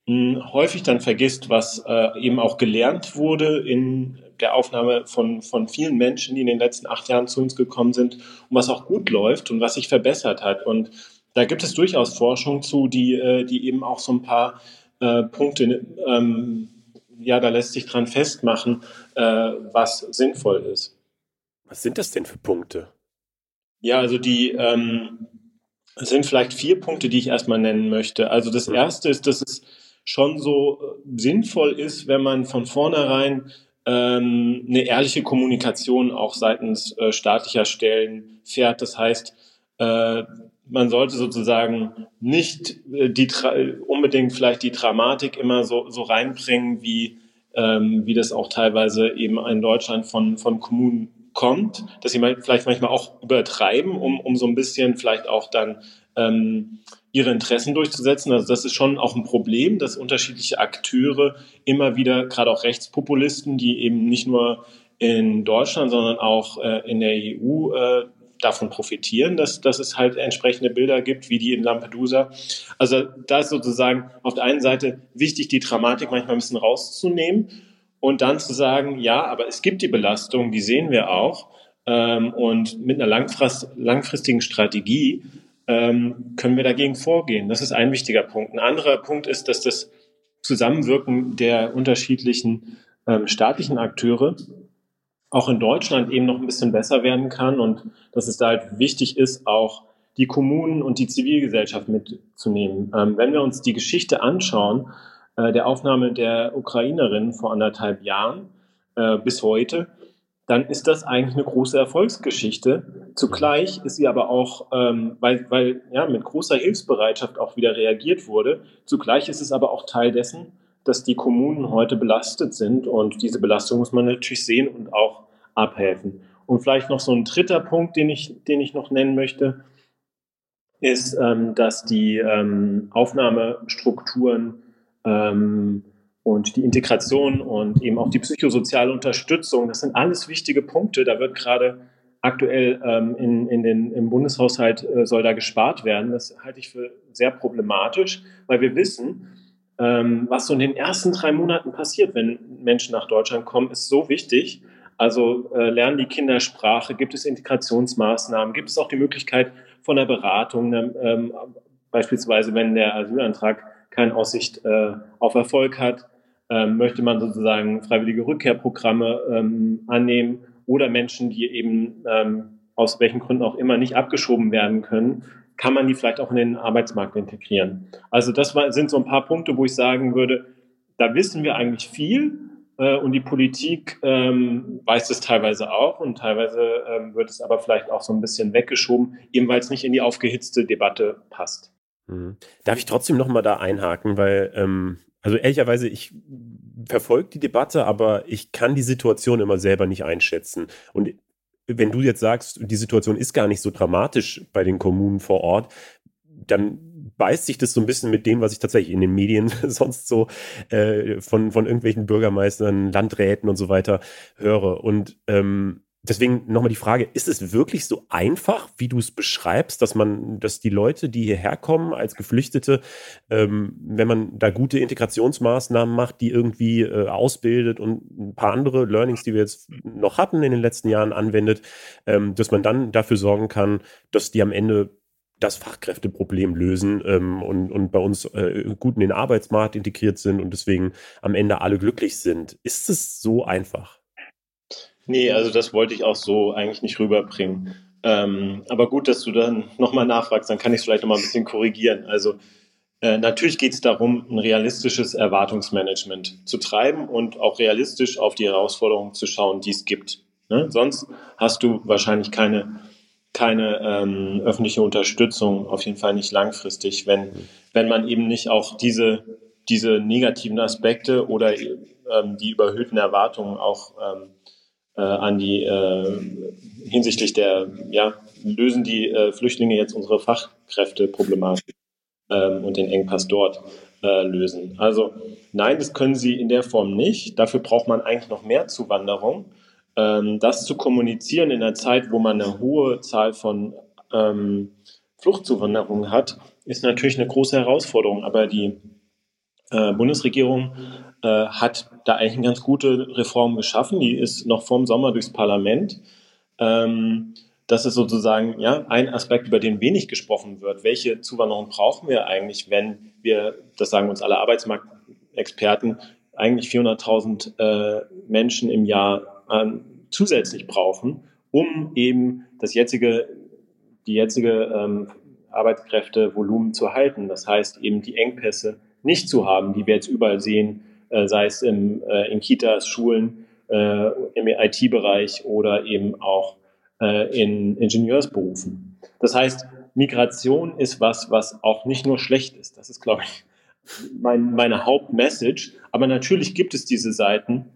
hm, häufig dann vergisst, was äh, eben auch gelernt wurde in der Aufnahme von, von vielen Menschen, die in den letzten acht Jahren zu uns gekommen sind und was auch gut läuft und was sich verbessert hat. Und da gibt es durchaus Forschung zu, die, äh, die eben auch so ein paar äh, Punkte, ähm, ja, da lässt sich dran festmachen, äh, was sinnvoll ist. Was sind das denn für Punkte? Ja, also die ähm, sind vielleicht vier Punkte, die ich erstmal nennen möchte. Also das erste ist, dass es schon so äh, sinnvoll ist, wenn man von vornherein ähm, eine ehrliche Kommunikation auch seitens äh, staatlicher Stellen fährt. Das heißt, äh, man sollte sozusagen nicht äh, die unbedingt vielleicht die Dramatik immer so, so reinbringen, wie, ähm, wie das auch teilweise eben in Deutschland von, von Kommunen kommt, dass sie vielleicht manchmal auch übertreiben, um, um so ein bisschen vielleicht auch dann ähm, ihre Interessen durchzusetzen. Also das ist schon auch ein Problem, dass unterschiedliche Akteure immer wieder, gerade auch Rechtspopulisten, die eben nicht nur in Deutschland, sondern auch äh, in der EU äh, davon profitieren, dass, dass es halt entsprechende Bilder gibt, wie die in Lampedusa. Also da ist sozusagen auf der einen Seite wichtig, die Dramatik manchmal ein bisschen rauszunehmen und dann zu sagen, ja, aber es gibt die Belastung, die sehen wir auch. Ähm, und mit einer langfrist, langfristigen Strategie ähm, können wir dagegen vorgehen. Das ist ein wichtiger Punkt. Ein anderer Punkt ist, dass das Zusammenwirken der unterschiedlichen ähm, staatlichen Akteure auch in Deutschland eben noch ein bisschen besser werden kann und dass es da halt wichtig ist, auch die Kommunen und die Zivilgesellschaft mitzunehmen. Ähm, wenn wir uns die Geschichte anschauen, äh, der Aufnahme der Ukrainerin vor anderthalb Jahren äh, bis heute, dann ist das eigentlich eine große Erfolgsgeschichte. Zugleich ist sie aber auch, ähm, weil, weil ja mit großer Hilfsbereitschaft auch wieder reagiert wurde, zugleich ist es aber auch Teil dessen, dass die Kommunen heute belastet sind und diese Belastung muss man natürlich sehen und auch abhelfen. Und vielleicht noch so ein dritter Punkt, den ich, den ich noch nennen möchte, ist, ähm, dass die ähm, Aufnahmestrukturen ähm, und die Integration und eben auch die psychosoziale Unterstützung, das sind alles wichtige Punkte. Da wird gerade aktuell ähm, in, in den, im Bundeshaushalt äh, soll da gespart werden. Das halte ich für sehr problematisch, weil wir wissen, ähm, was so in den ersten drei Monaten passiert, wenn Menschen nach Deutschland kommen, ist so wichtig. Also äh, lernen die Kinder Sprache, gibt es Integrationsmaßnahmen, gibt es auch die Möglichkeit von der Beratung, ne, ähm, beispielsweise wenn der Asylantrag keine Aussicht äh, auf Erfolg hat, ähm, möchte man sozusagen freiwillige Rückkehrprogramme ähm, annehmen oder Menschen, die eben ähm, aus welchen Gründen auch immer nicht abgeschoben werden können, kann man die vielleicht auch in den Arbeitsmarkt integrieren. Also das war, sind so ein paar Punkte, wo ich sagen würde, da wissen wir eigentlich viel äh, und die Politik ähm, weiß es teilweise auch und teilweise ähm, wird es aber vielleicht auch so ein bisschen weggeschoben, eben weil es nicht in die aufgehitzte Debatte passt. Mhm. Darf ich trotzdem noch mal da einhaken, weil ähm, also ehrlicherweise ich verfolge die Debatte, aber ich kann die Situation immer selber nicht einschätzen und wenn du jetzt sagst, die Situation ist gar nicht so dramatisch bei den Kommunen vor Ort, dann beißt sich das so ein bisschen mit dem, was ich tatsächlich in den Medien sonst so äh, von, von irgendwelchen Bürgermeistern, Landräten und so weiter höre. Und ähm, deswegen nochmal die Frage, ist es wirklich so einfach, wie du es beschreibst, dass man, dass die Leute, die hierher kommen als Geflüchtete, ähm, wenn man da gute Integrationsmaßnahmen macht, die irgendwie äh, ausbildet und ein paar andere Learnings, die wir jetzt noch hatten in den letzten Jahren anwendet, ähm, dass man dann dafür sorgen kann, dass die am Ende das Fachkräfteproblem lösen ähm, und, und bei uns äh, gut in den Arbeitsmarkt integriert sind und deswegen am Ende alle glücklich sind. Ist es so einfach? Nee, also das wollte ich auch so eigentlich nicht rüberbringen. Ähm, aber gut, dass du dann nochmal nachfragst, dann kann ich es vielleicht nochmal ein bisschen korrigieren. Also äh, natürlich geht es darum, ein realistisches Erwartungsmanagement zu treiben und auch realistisch auf die Herausforderungen zu schauen, die es gibt. Ne? Sonst hast du wahrscheinlich keine keine ähm, öffentliche Unterstützung, auf jeden Fall nicht langfristig, wenn, wenn man eben nicht auch diese, diese negativen Aspekte oder ähm, die überhöhten Erwartungen auch ähm, äh, an die äh, hinsichtlich der, ja, lösen die äh, Flüchtlinge jetzt unsere Fachkräfteproblematik ähm, und den Engpass dort äh, lösen. Also nein, das können sie in der Form nicht. Dafür braucht man eigentlich noch mehr Zuwanderung. Ähm, das zu kommunizieren in einer Zeit, wo man eine hohe Zahl von ähm, Fluchtzuwanderungen hat, ist natürlich eine große Herausforderung. Aber die äh, Bundesregierung äh, hat da eigentlich eine ganz gute Reform geschaffen. Die ist noch vorm Sommer durchs Parlament. Ähm, das ist sozusagen ja, ein Aspekt, über den wenig gesprochen wird. Welche Zuwanderung brauchen wir eigentlich, wenn wir, das sagen uns alle Arbeitsmarktexperten, eigentlich 400.000 äh, Menschen im Jahr äh, zusätzlich brauchen, um eben das jetzige, die jetzige ähm, Arbeitskräftevolumen zu halten. Das heißt eben die Engpässe nicht zu haben, die wir jetzt überall sehen, äh, sei es im, äh, in Kitas, Schulen, äh, im IT-Bereich oder eben auch äh, in Ingenieursberufen. Das heißt, Migration ist was, was auch nicht nur schlecht ist. Das ist, glaube ich, mein, meine Hauptmessage. Aber natürlich gibt es diese Seiten,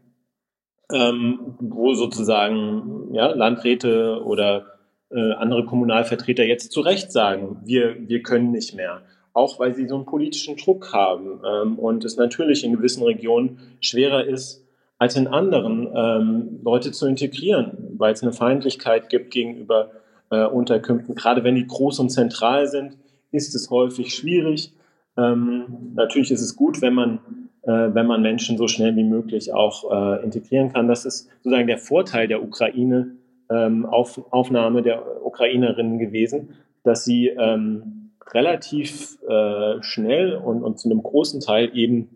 ähm, wo sozusagen ja, Landräte oder äh, andere Kommunalvertreter jetzt zu Recht sagen, wir, wir können nicht mehr. Auch weil sie so einen politischen Druck haben ähm, und es natürlich in gewissen Regionen schwerer ist, als in anderen ähm, Leute zu integrieren, weil es eine Feindlichkeit gibt gegenüber äh, Unterkünften. Gerade wenn die groß und zentral sind, ist es häufig schwierig. Ähm, natürlich ist es gut, wenn man, äh, wenn man Menschen so schnell wie möglich auch äh, integrieren kann. Das ist sozusagen der Vorteil der Ukraine, ähm, auf, Aufnahme der Ukrainerinnen gewesen, dass sie ähm, relativ äh, schnell und, und zu einem großen Teil eben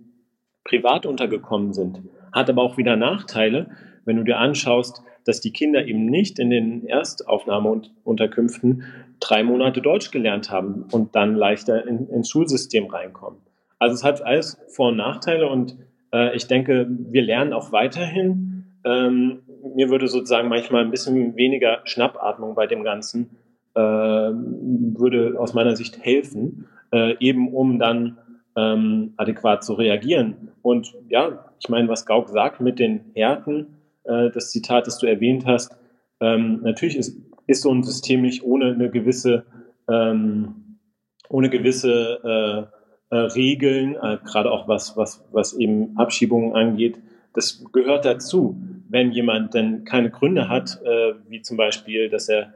privat untergekommen sind hat aber auch wieder Nachteile, wenn du dir anschaust, dass die Kinder eben nicht in den Erstaufnahmeunterkünften drei Monate Deutsch gelernt haben und dann leichter in, ins Schulsystem reinkommen. Also es hat alles Vor- und Nachteile und äh, ich denke, wir lernen auch weiterhin. Ähm, mir würde sozusagen manchmal ein bisschen weniger Schnappatmung bei dem Ganzen würde aus meiner Sicht helfen, äh, eben um dann ähm, adäquat zu reagieren. Und ja, ich meine, was Gauck sagt mit den Härten, äh, das Zitat, das du erwähnt hast, ähm, natürlich ist, ist so ein System nicht ohne eine gewisse, ähm, ohne gewisse äh, äh, Regeln, äh, gerade auch was, was, was eben Abschiebungen angeht, das gehört dazu. Wenn jemand denn keine Gründe hat, äh, wie zum Beispiel, dass er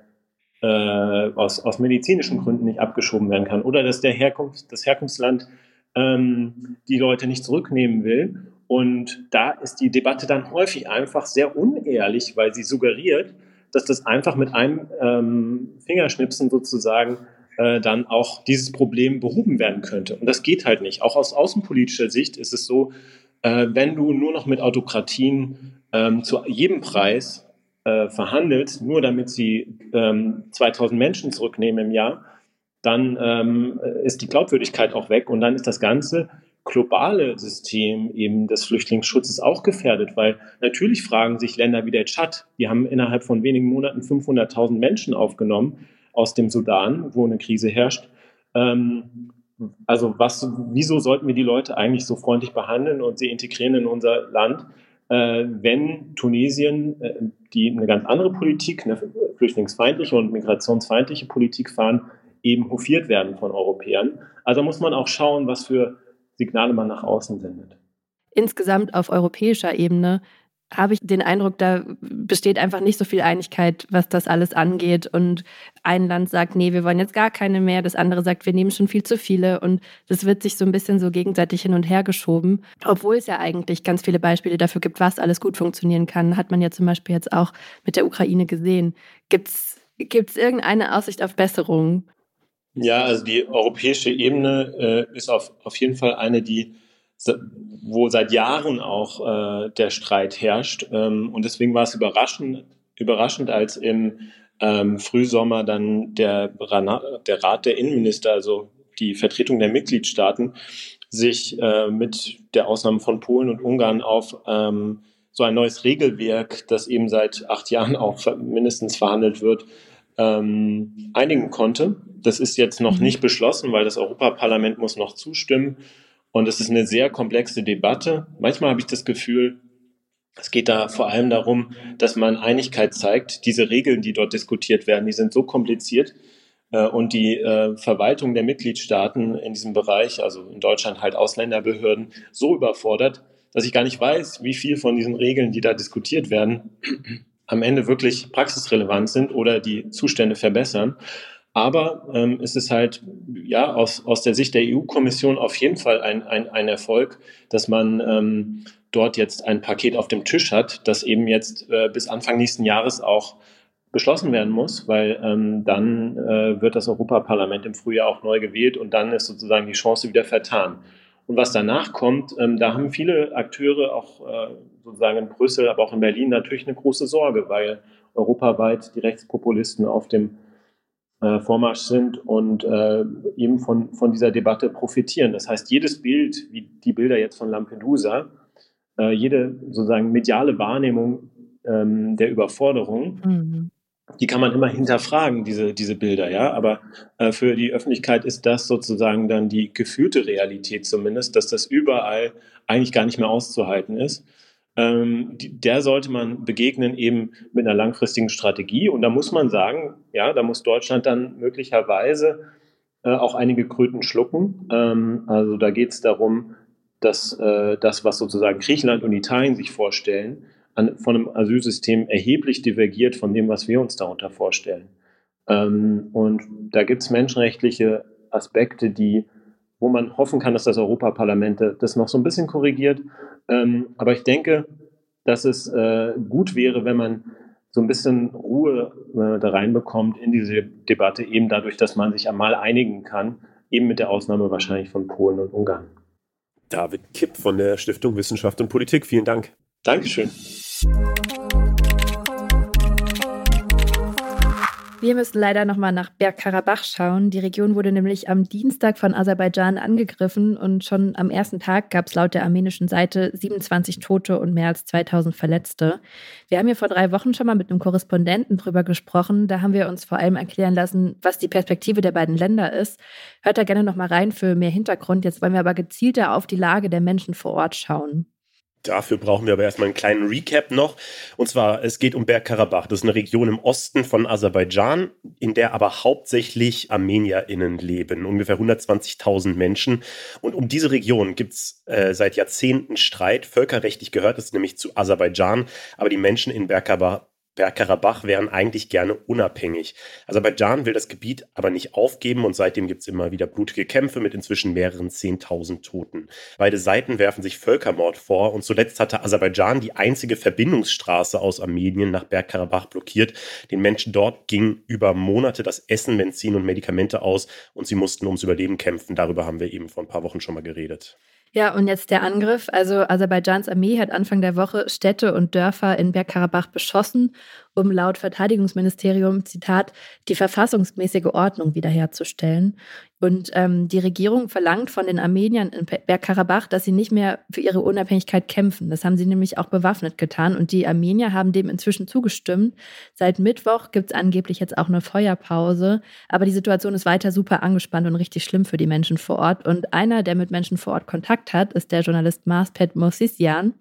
äh, aus, aus medizinischen Gründen nicht abgeschoben werden kann oder dass der Herkunft, das Herkunftsland ähm, die Leute nicht zurücknehmen will und da ist die Debatte dann häufig einfach sehr unehrlich, weil sie suggeriert, dass das einfach mit einem ähm, Fingerschnipsen sozusagen äh, dann auch dieses Problem behoben werden könnte. Und das geht halt nicht. Auch aus außenpolitischer Sicht ist es so, äh, wenn du nur noch mit Autokratien ähm, zu jedem Preis äh, verhandelst, nur damit sie ähm, 2000 Menschen zurücknehmen im Jahr, dann ähm, ist die Glaubwürdigkeit auch weg und dann ist das Ganze globale System eben des Flüchtlingsschutzes auch gefährdet, weil natürlich fragen sich Länder wie der Tschad, die haben innerhalb von wenigen Monaten 500.000 Menschen aufgenommen aus dem Sudan, wo eine Krise herrscht. Ähm, also was, wieso sollten wir die Leute eigentlich so freundlich behandeln und sie integrieren in unser Land, wenn Tunesien, äh, die eine ganz andere Politik, eine flüchtlingsfeindliche und migrationsfeindliche Politik fahren, eben hofiert werden von Europäern. Also muss man auch schauen, was für Signale man nach außen sendet. Insgesamt auf europäischer Ebene habe ich den Eindruck, da besteht einfach nicht so viel Einigkeit, was das alles angeht. Und ein Land sagt, nee, wir wollen jetzt gar keine mehr. Das andere sagt, wir nehmen schon viel zu viele. Und das wird sich so ein bisschen so gegenseitig hin und her geschoben. Obwohl es ja eigentlich ganz viele Beispiele dafür gibt, was alles gut funktionieren kann, hat man ja zum Beispiel jetzt auch mit der Ukraine gesehen. Gibt es irgendeine Aussicht auf Besserung? Ja, also die europäische Ebene äh, ist auf, auf jeden Fall eine, die wo seit Jahren auch äh, der Streit herrscht. Ähm, und deswegen war es überraschend, überraschend als im ähm, Frühsommer dann der, der Rat der Innenminister, also die Vertretung der Mitgliedstaaten, sich äh, mit der Ausnahme von Polen und Ungarn auf ähm, so ein neues Regelwerk, das eben seit acht Jahren auch mindestens verhandelt wird, ähm, einigen konnte. Das ist jetzt noch mhm. nicht beschlossen, weil das Europaparlament muss noch zustimmen. Und es ist eine sehr komplexe Debatte. Manchmal habe ich das Gefühl, Es geht da vor allem darum, dass man Einigkeit zeigt. Diese Regeln, die dort diskutiert werden, die sind so kompliziert äh, und die äh, Verwaltung der Mitgliedstaaten in diesem Bereich, also in Deutschland halt Ausländerbehörden, so überfordert, dass ich gar nicht weiß, wie viel von diesen Regeln, die da diskutiert werden, am Ende wirklich praxisrelevant sind oder die Zustände verbessern. Aber ähm, es ist halt ja aus, aus der Sicht der EU-Kommission auf jeden Fall ein, ein, ein Erfolg, dass man ähm, dort jetzt ein Paket auf dem Tisch hat, das eben jetzt äh, bis Anfang nächsten Jahres auch beschlossen werden muss, weil ähm, dann äh, wird das Europaparlament im Frühjahr auch neu gewählt und dann ist sozusagen die Chance wieder vertan. Und was danach kommt, ähm, da haben viele Akteure auch äh, sozusagen in Brüssel, aber auch in Berlin natürlich eine große Sorge, weil europaweit die Rechtspopulisten auf dem äh, Vormarsch sind und äh, eben von, von dieser Debatte profitieren. Das heißt, jedes Bild, wie die Bilder jetzt von Lampedusa, äh, jede sozusagen mediale Wahrnehmung ähm, der Überforderung, mhm die kann man immer hinterfragen, diese, diese Bilder, ja. Aber äh, für die Öffentlichkeit ist das sozusagen dann die gefühlte Realität zumindest, dass das überall eigentlich gar nicht mehr auszuhalten ist. Ähm, die, der sollte man begegnen eben mit einer langfristigen Strategie. Und da muss man sagen, ja, da muss Deutschland dann möglicherweise äh, auch einige Kröten schlucken. Ähm, also da geht es darum, dass äh, das, was sozusagen Griechenland und Italien sich vorstellen, an, von einem Asylsystem erheblich divergiert von dem, was wir uns darunter vorstellen. Ähm, und da gibt es menschenrechtliche Aspekte, die, wo man hoffen kann, dass das Europaparlament das noch so ein bisschen korrigiert. Ähm, aber ich denke, dass es äh, gut wäre, wenn man so ein bisschen Ruhe äh, da reinbekommt in diese Debatte, eben dadurch, dass man sich einmal einigen kann, eben mit der Ausnahme wahrscheinlich von Polen und Ungarn. David Kipp von der Stiftung Wissenschaft und Politik, vielen Dank. Dankeschön. Wir müssen leider nochmal nach Bergkarabach schauen. Die Region wurde nämlich am Dienstag von Aserbaidschan angegriffen und schon am ersten Tag gab es laut der armenischen Seite 27 Tote und mehr als 2000 Verletzte. Wir haben hier vor drei Wochen schon mal mit einem Korrespondenten drüber gesprochen. Da haben wir uns vor allem erklären lassen, was die Perspektive der beiden Länder ist. Hört da gerne nochmal rein für mehr Hintergrund. Jetzt wollen wir aber gezielter auf die Lage der Menschen vor Ort schauen. Dafür brauchen wir aber erstmal einen kleinen Recap noch. Und zwar, es geht um Bergkarabach. Das ist eine Region im Osten von Aserbaidschan, in der aber hauptsächlich ArmenierInnen leben. Ungefähr 120.000 Menschen. Und um diese Region gibt es äh, seit Jahrzehnten Streit. Völkerrechtlich gehört es nämlich zu Aserbaidschan. Aber die Menschen in Bergkarabach Bergkarabach wären eigentlich gerne unabhängig. Aserbaidschan will das Gebiet aber nicht aufgeben und seitdem gibt es immer wieder blutige Kämpfe mit inzwischen mehreren Zehntausend Toten. Beide Seiten werfen sich Völkermord vor und zuletzt hatte Aserbaidschan die einzige Verbindungsstraße aus Armenien nach Bergkarabach blockiert. Den Menschen dort ging über Monate das Essen, Benzin und Medikamente aus und sie mussten ums Überleben kämpfen. Darüber haben wir eben vor ein paar Wochen schon mal geredet. Ja, und jetzt der Angriff. Also Aserbaidschans Armee hat Anfang der Woche Städte und Dörfer in Bergkarabach beschossen um laut Verteidigungsministerium, Zitat, die verfassungsmäßige Ordnung wiederherzustellen. Und ähm, die Regierung verlangt von den Armeniern in Bergkarabach, dass sie nicht mehr für ihre Unabhängigkeit kämpfen. Das haben sie nämlich auch bewaffnet getan. Und die Armenier haben dem inzwischen zugestimmt. Seit Mittwoch gibt es angeblich jetzt auch eine Feuerpause. Aber die Situation ist weiter super angespannt und richtig schlimm für die Menschen vor Ort. Und einer, der mit Menschen vor Ort Kontakt hat, ist der Journalist Marspet Mosisian.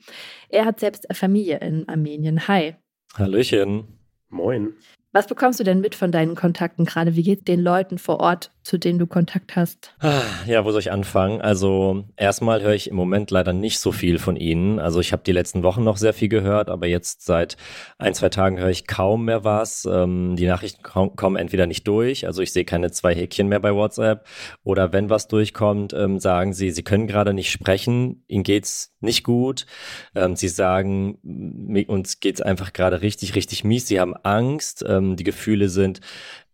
Er hat selbst Familie in Armenien. Hi. Hallöchen. Moin. Was bekommst du denn mit von deinen Kontakten gerade? Wie geht es den Leuten vor Ort, zu denen du Kontakt hast? Ah, ja, wo soll ich anfangen? Also erstmal höre ich im Moment leider nicht so viel von ihnen. Also ich habe die letzten Wochen noch sehr viel gehört, aber jetzt seit ein, zwei Tagen höre ich kaum mehr was. Ähm, die Nachrichten kommen entweder nicht durch, also ich sehe keine zwei Häkchen mehr bei WhatsApp. Oder wenn was durchkommt, ähm, sagen sie, sie können gerade nicht sprechen, ihnen geht's nicht gut. Ähm, sie sagen, uns geht's einfach gerade richtig, richtig mies. Sie haben Angst. Die Gefühle sind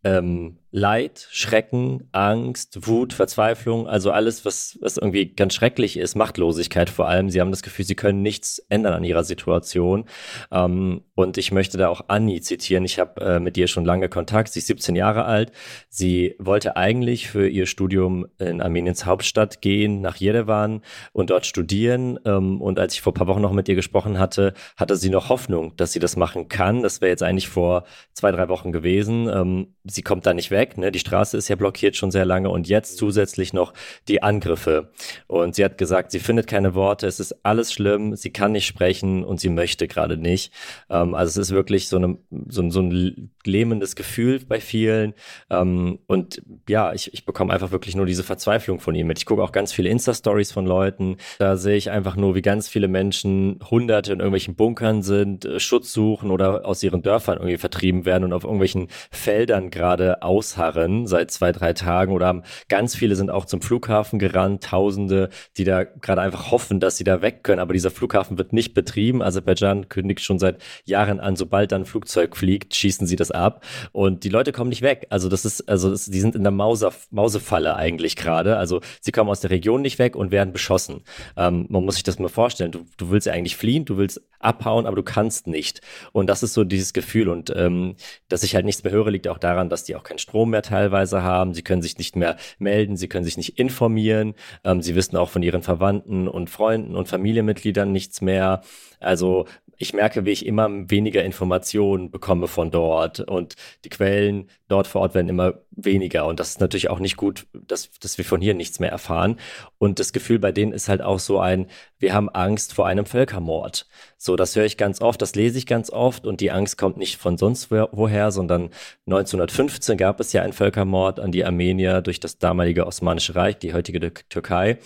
ähm, Leid, Schrecken, Angst, Wut, Verzweiflung, also alles, was, was irgendwie ganz schrecklich ist, Machtlosigkeit vor allem. Sie haben das Gefühl, sie können nichts ändern an ihrer Situation. Ähm, und ich möchte da auch Anni zitieren. Ich habe äh, mit ihr schon lange Kontakt. Sie ist 17 Jahre alt. Sie wollte eigentlich für ihr Studium in Armeniens Hauptstadt gehen, nach Jerewan und dort studieren. Ähm, und als ich vor ein paar Wochen noch mit ihr gesprochen hatte, hatte sie noch Hoffnung, dass sie das machen kann. Das wäre jetzt eigentlich vor zwei, drei Wochen gewesen. Ähm, sie kommt da nicht weg weg. Ne? Die Straße ist ja blockiert schon sehr lange und jetzt zusätzlich noch die Angriffe. Und sie hat gesagt, sie findet keine Worte, es ist alles schlimm, sie kann nicht sprechen und sie möchte gerade nicht. Ähm, also es ist wirklich so, eine, so, so ein lähmendes Gefühl bei vielen. Ähm, und ja, ich, ich bekomme einfach wirklich nur diese Verzweiflung von ihm mit. Ich gucke auch ganz viele Insta-Stories von Leuten. Da sehe ich einfach nur, wie ganz viele Menschen Hunderte in irgendwelchen Bunkern sind, äh, Schutz suchen oder aus ihren Dörfern irgendwie vertrieben werden und auf irgendwelchen Feldern gerade ausharren seit zwei, drei Tagen oder haben, ganz viele sind auch zum Flughafen gerannt, Tausende, die da gerade einfach hoffen, dass sie da weg können. Aber dieser Flughafen wird nicht betrieben. Aserbaidschan kündigt schon seit Jahren an, sobald dann ein Flugzeug fliegt, schießen sie das ab und die Leute kommen nicht weg. Also das ist, also das, die sind in der Mause, Mausefalle eigentlich gerade. Also sie kommen aus der Region nicht weg und werden beschossen. Ähm, man muss sich das mal vorstellen. Du, du willst ja eigentlich fliehen, du willst abhauen, aber du kannst nicht. Und das ist so dieses Gefühl. Und ähm, dass ich halt nichts mehr höre, liegt auch daran, dass die auch keinen Strom mehr teilweise haben. Sie können sich nicht mehr melden, sie können sich nicht informieren. Ähm, sie wissen auch von ihren Verwandten und Freunden und Familienmitgliedern nichts mehr. Also ich merke, wie ich immer weniger Informationen bekomme von dort und die Quellen dort vor Ort werden immer weniger. Und das ist natürlich auch nicht gut, dass, dass wir von hier nichts mehr erfahren. Und das Gefühl bei denen ist halt auch so ein, wir haben Angst vor einem Völkermord. So, das höre ich ganz oft, das lese ich ganz oft. Und die Angst kommt nicht von sonst woher, sondern 1915 gab es ja einen Völkermord an die Armenier durch das damalige Osmanische Reich, die heutige Türkei.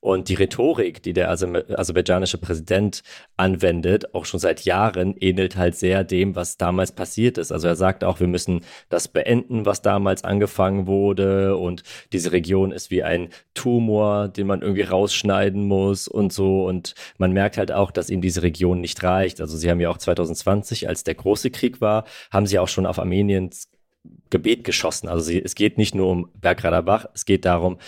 Und die Rhetorik, die der aserbaidschanische Präsident anwendet, auch schon seit Jahren, ähnelt halt sehr dem, was damals passiert ist. Also er sagt auch, wir müssen das beenden, was damals angefangen wurde und diese Region ist wie ein Tumor, den man irgendwie rausschneiden muss und so und man merkt halt auch, dass ihm diese Region nicht reicht. Also sie haben ja auch 2020, als der große Krieg war, haben sie auch schon auf Armeniens Gebet geschossen. Also sie, es geht nicht nur um Bergradabach, es geht darum,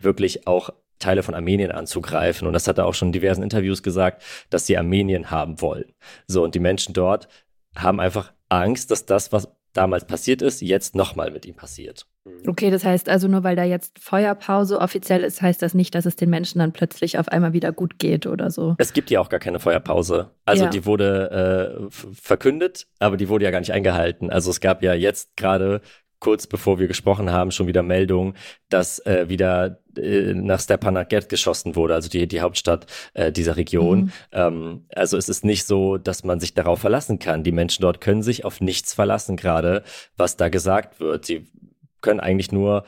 wirklich auch Teile von Armenien anzugreifen. Und das hat er auch schon in diversen Interviews gesagt, dass sie Armenien haben wollen. So, und die Menschen dort haben einfach Angst, dass das, was damals passiert ist, jetzt nochmal mit ihm passiert. Okay, das heißt also nur weil da jetzt Feuerpause offiziell ist, heißt das nicht, dass es den Menschen dann plötzlich auf einmal wieder gut geht oder so. Es gibt ja auch gar keine Feuerpause. Also ja. die wurde äh, verkündet, aber die wurde ja gar nicht eingehalten. Also es gab ja jetzt gerade kurz bevor wir gesprochen haben, schon wieder Meldungen, dass äh, wieder äh, nach Stepanakert geschossen wurde, also die, die Hauptstadt äh, dieser Region. Mhm. Ähm, also es ist nicht so, dass man sich darauf verlassen kann. Die Menschen dort können sich auf nichts verlassen, gerade was da gesagt wird. Sie können eigentlich nur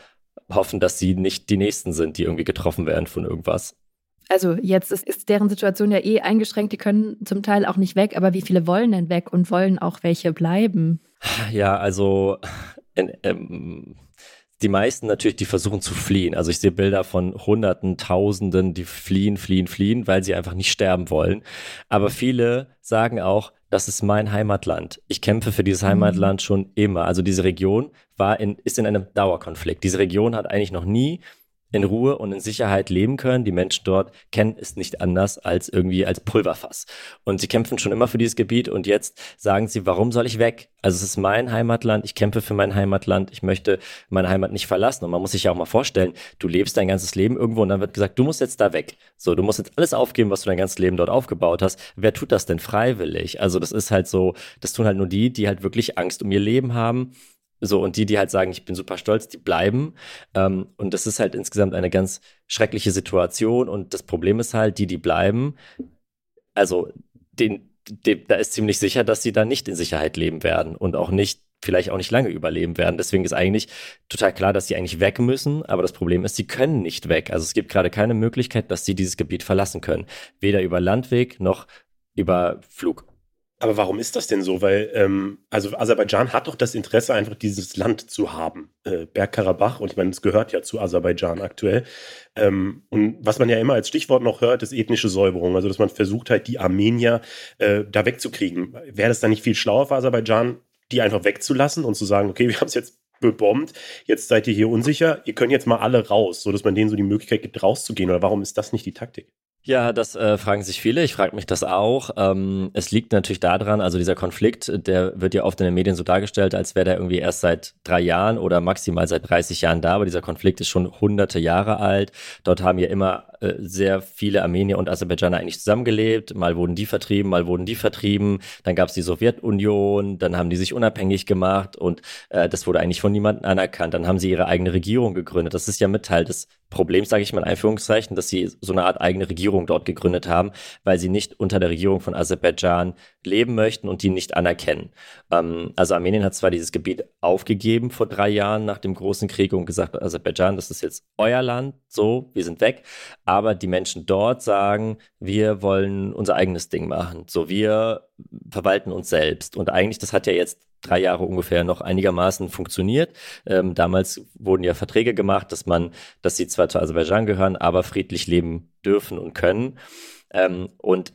hoffen, dass sie nicht die Nächsten sind, die irgendwie getroffen werden von irgendwas. Also jetzt ist, ist, deren Situation ja eh eingeschränkt, die können zum Teil auch nicht weg, aber wie viele wollen denn weg und wollen auch welche bleiben? Ja, also in, ähm, die meisten natürlich, die versuchen zu fliehen. Also ich sehe Bilder von Hunderten, Tausenden, die fliehen, fliehen, fliehen, weil sie einfach nicht sterben wollen. Aber viele sagen auch, das ist mein Heimatland. Ich kämpfe für dieses mhm. Heimatland schon immer. Also diese Region war in, ist in einem Dauerkonflikt. Diese Region hat eigentlich noch nie in Ruhe und in Sicherheit leben können. Die Menschen dort kennen es nicht anders als irgendwie als Pulverfass. Und sie kämpfen schon immer für dieses Gebiet und jetzt sagen sie, warum soll ich weg? Also es ist mein Heimatland, ich kämpfe für mein Heimatland, ich möchte meine Heimat nicht verlassen. Und man muss sich ja auch mal vorstellen, du lebst dein ganzes Leben irgendwo und dann wird gesagt, du musst jetzt da weg. So, du musst jetzt alles aufgeben, was du dein ganzes Leben dort aufgebaut hast. Wer tut das denn freiwillig? Also das ist halt so, das tun halt nur die, die halt wirklich Angst um ihr Leben haben so, und die, die halt sagen, ich bin super stolz, die bleiben. Ähm, und das ist halt insgesamt eine ganz schreckliche Situation. Und das Problem ist halt, die, die bleiben, also den, den, da ist ziemlich sicher, dass sie da nicht in Sicherheit leben werden und auch nicht, vielleicht auch nicht lange überleben werden. Deswegen ist eigentlich total klar, dass sie eigentlich weg müssen. Aber das Problem ist, sie können nicht weg. Also es gibt gerade keine Möglichkeit, dass sie dieses Gebiet verlassen können. Weder über Landweg noch über Flug. Aber warum ist das denn so? Weil, ähm, also Aserbaidschan hat doch das Interesse, einfach dieses Land zu haben. Äh, Bergkarabach, und ich meine, es gehört ja zu Aserbaidschan aktuell. Ähm, und was man ja immer als Stichwort noch hört, ist ethnische Säuberung. Also, dass man versucht halt, die Armenier äh, da wegzukriegen. Wäre das dann nicht viel schlauer für Aserbaidschan, die einfach wegzulassen und zu sagen, okay, wir haben es jetzt bebombt, jetzt seid ihr hier unsicher, ihr könnt jetzt mal alle raus, sodass man denen so die Möglichkeit gibt, rauszugehen. Oder warum ist das nicht die Taktik? Ja, das äh, fragen sich viele. Ich frage mich das auch. Ähm, es liegt natürlich daran, also dieser Konflikt, der wird ja oft in den Medien so dargestellt, als wäre der irgendwie erst seit drei Jahren oder maximal seit 30 Jahren da. Aber dieser Konflikt ist schon hunderte Jahre alt. Dort haben ja immer äh, sehr viele Armenier und Aserbaidschaner eigentlich zusammengelebt. Mal wurden die vertrieben, mal wurden die vertrieben. Dann gab es die Sowjetunion, dann haben die sich unabhängig gemacht und äh, das wurde eigentlich von niemandem anerkannt. Dann haben sie ihre eigene Regierung gegründet. Das ist ja mit Teil des Problems, sage ich mal in Anführungszeichen, dass sie so eine Art eigene Regierung dort gegründet haben, weil sie nicht unter der Regierung von Aserbaidschan leben möchten und die nicht anerkennen. Ähm, also Armenien hat zwar dieses Gebiet aufgegeben vor drei Jahren nach dem großen Krieg und gesagt, Aserbaidschan, das ist jetzt euer Land, so, wir sind weg. Aber die Menschen dort sagen, wir wollen unser eigenes Ding machen. So, wir verwalten uns selbst. Und eigentlich, das hat ja jetzt drei Jahre ungefähr noch einigermaßen funktioniert. Ähm, damals wurden ja Verträge gemacht, dass man, dass sie zwar zu Aserbaidschan gehören, aber friedlich leben dürfen und können. Ähm, und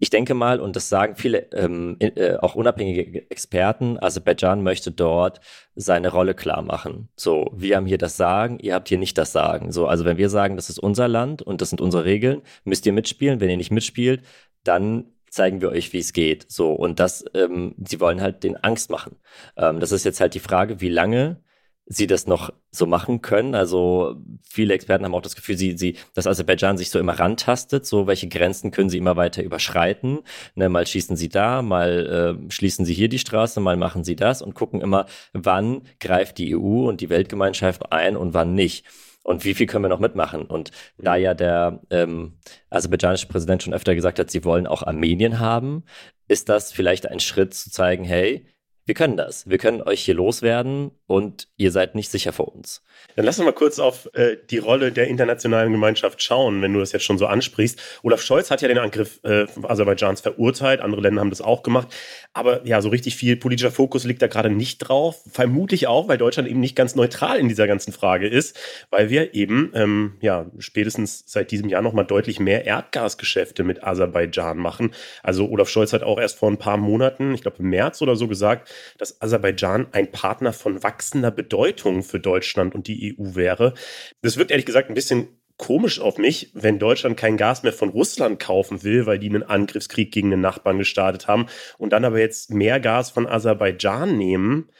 ich denke mal, und das sagen viele, ähm, äh, auch unabhängige Experten, Aserbaidschan möchte dort seine Rolle klar machen. So, wir haben hier das Sagen, ihr habt hier nicht das Sagen. So, also wenn wir sagen, das ist unser Land und das sind unsere Regeln, müsst ihr mitspielen. Wenn ihr nicht mitspielt, dann zeigen wir euch, wie es geht. So, und das, ähm, sie wollen halt den Angst machen. Ähm, das ist jetzt halt die Frage, wie lange sie das noch so machen können. Also viele Experten haben auch das Gefühl, sie, sie, dass Aserbaidschan sich so immer rantastet, so welche Grenzen können sie immer weiter überschreiten. Ne, mal schießen sie da, mal äh, schließen sie hier die Straße, mal machen sie das und gucken immer, wann greift die EU und die Weltgemeinschaft ein und wann nicht und wie viel können wir noch mitmachen? Und da ja der ähm, aserbaidschanische Präsident schon öfter gesagt hat, sie wollen auch Armenien haben, ist das vielleicht ein Schritt zu zeigen, hey, wir können das. Wir können euch hier loswerden und ihr seid nicht sicher vor uns. Dann lass uns mal kurz auf äh, die Rolle der internationalen Gemeinschaft schauen, wenn du das jetzt schon so ansprichst. Olaf Scholz hat ja den Angriff äh, Aserbaidschans verurteilt, andere Länder haben das auch gemacht. Aber ja, so richtig viel politischer Fokus liegt da gerade nicht drauf. Vermutlich auch, weil Deutschland eben nicht ganz neutral in dieser ganzen Frage ist, weil wir eben ähm, ja spätestens seit diesem Jahr nochmal deutlich mehr Erdgasgeschäfte mit Aserbaidschan machen. Also Olaf Scholz hat auch erst vor ein paar Monaten, ich glaube im März oder so gesagt, dass Aserbaidschan ein Partner von wachsender Bedeutung für Deutschland und die EU wäre. Das wirkt ehrlich gesagt ein bisschen komisch auf mich, wenn Deutschland kein Gas mehr von Russland kaufen will, weil die einen Angriffskrieg gegen den Nachbarn gestartet haben und dann aber jetzt mehr Gas von Aserbaidschan nehmen,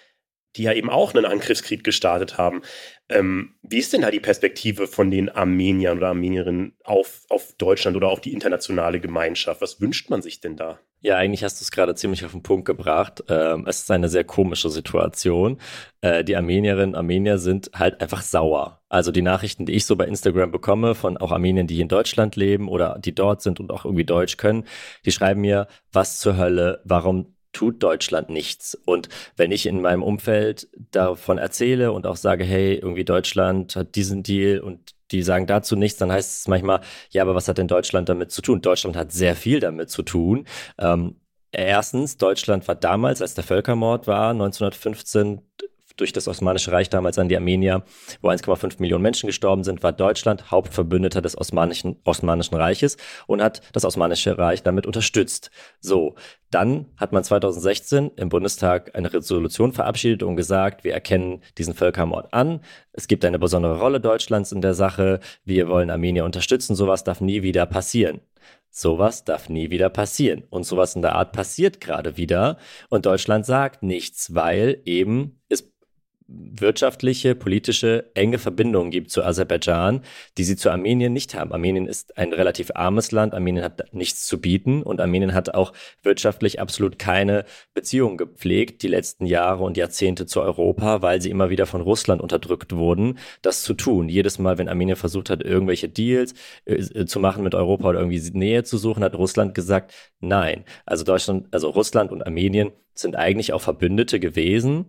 die ja eben auch einen Angriffskrieg gestartet haben. Ähm, wie ist denn da die Perspektive von den Armeniern oder Armenierinnen auf, auf Deutschland oder auf die internationale Gemeinschaft? Was wünscht man sich denn da? Ja, eigentlich hast du es gerade ziemlich auf den Punkt gebracht. Ähm, es ist eine sehr komische Situation. Äh, die Armenierinnen und Armenier sind halt einfach sauer. Also die Nachrichten, die ich so bei Instagram bekomme, von auch Armeniern, die in Deutschland leben oder die dort sind und auch irgendwie Deutsch können, die schreiben mir, was zur Hölle, warum tut Deutschland nichts. Und wenn ich in meinem Umfeld davon erzähle und auch sage, hey, irgendwie Deutschland hat diesen Deal und die sagen dazu nichts, dann heißt es manchmal, ja, aber was hat denn Deutschland damit zu tun? Deutschland hat sehr viel damit zu tun. Ähm, erstens, Deutschland war damals, als der Völkermord war, 1915 durch das Osmanische Reich damals an die Armenier, wo 1,5 Millionen Menschen gestorben sind, war Deutschland Hauptverbündeter des Osmanischen, Osmanischen Reiches und hat das Osmanische Reich damit unterstützt. So, dann hat man 2016 im Bundestag eine Resolution verabschiedet und gesagt, wir erkennen diesen Völkermord an. Es gibt eine besondere Rolle Deutschlands in der Sache. Wir wollen Armenier unterstützen. Sowas darf nie wieder passieren. Sowas darf nie wieder passieren. Und sowas in der Art passiert gerade wieder. Und Deutschland sagt nichts, weil eben es wirtschaftliche, politische, enge Verbindungen gibt zu Aserbaidschan, die sie zu Armenien nicht haben. Armenien ist ein relativ armes Land, Armenien hat nichts zu bieten und Armenien hat auch wirtschaftlich absolut keine Beziehungen gepflegt die letzten Jahre und Jahrzehnte zu Europa, weil sie immer wieder von Russland unterdrückt wurden, das zu tun. Jedes Mal, wenn Armenien versucht hat, irgendwelche Deals äh, zu machen mit Europa oder irgendwie Nähe zu suchen, hat Russland gesagt, nein. Also Deutschland, also Russland und Armenien sind eigentlich auch Verbündete gewesen.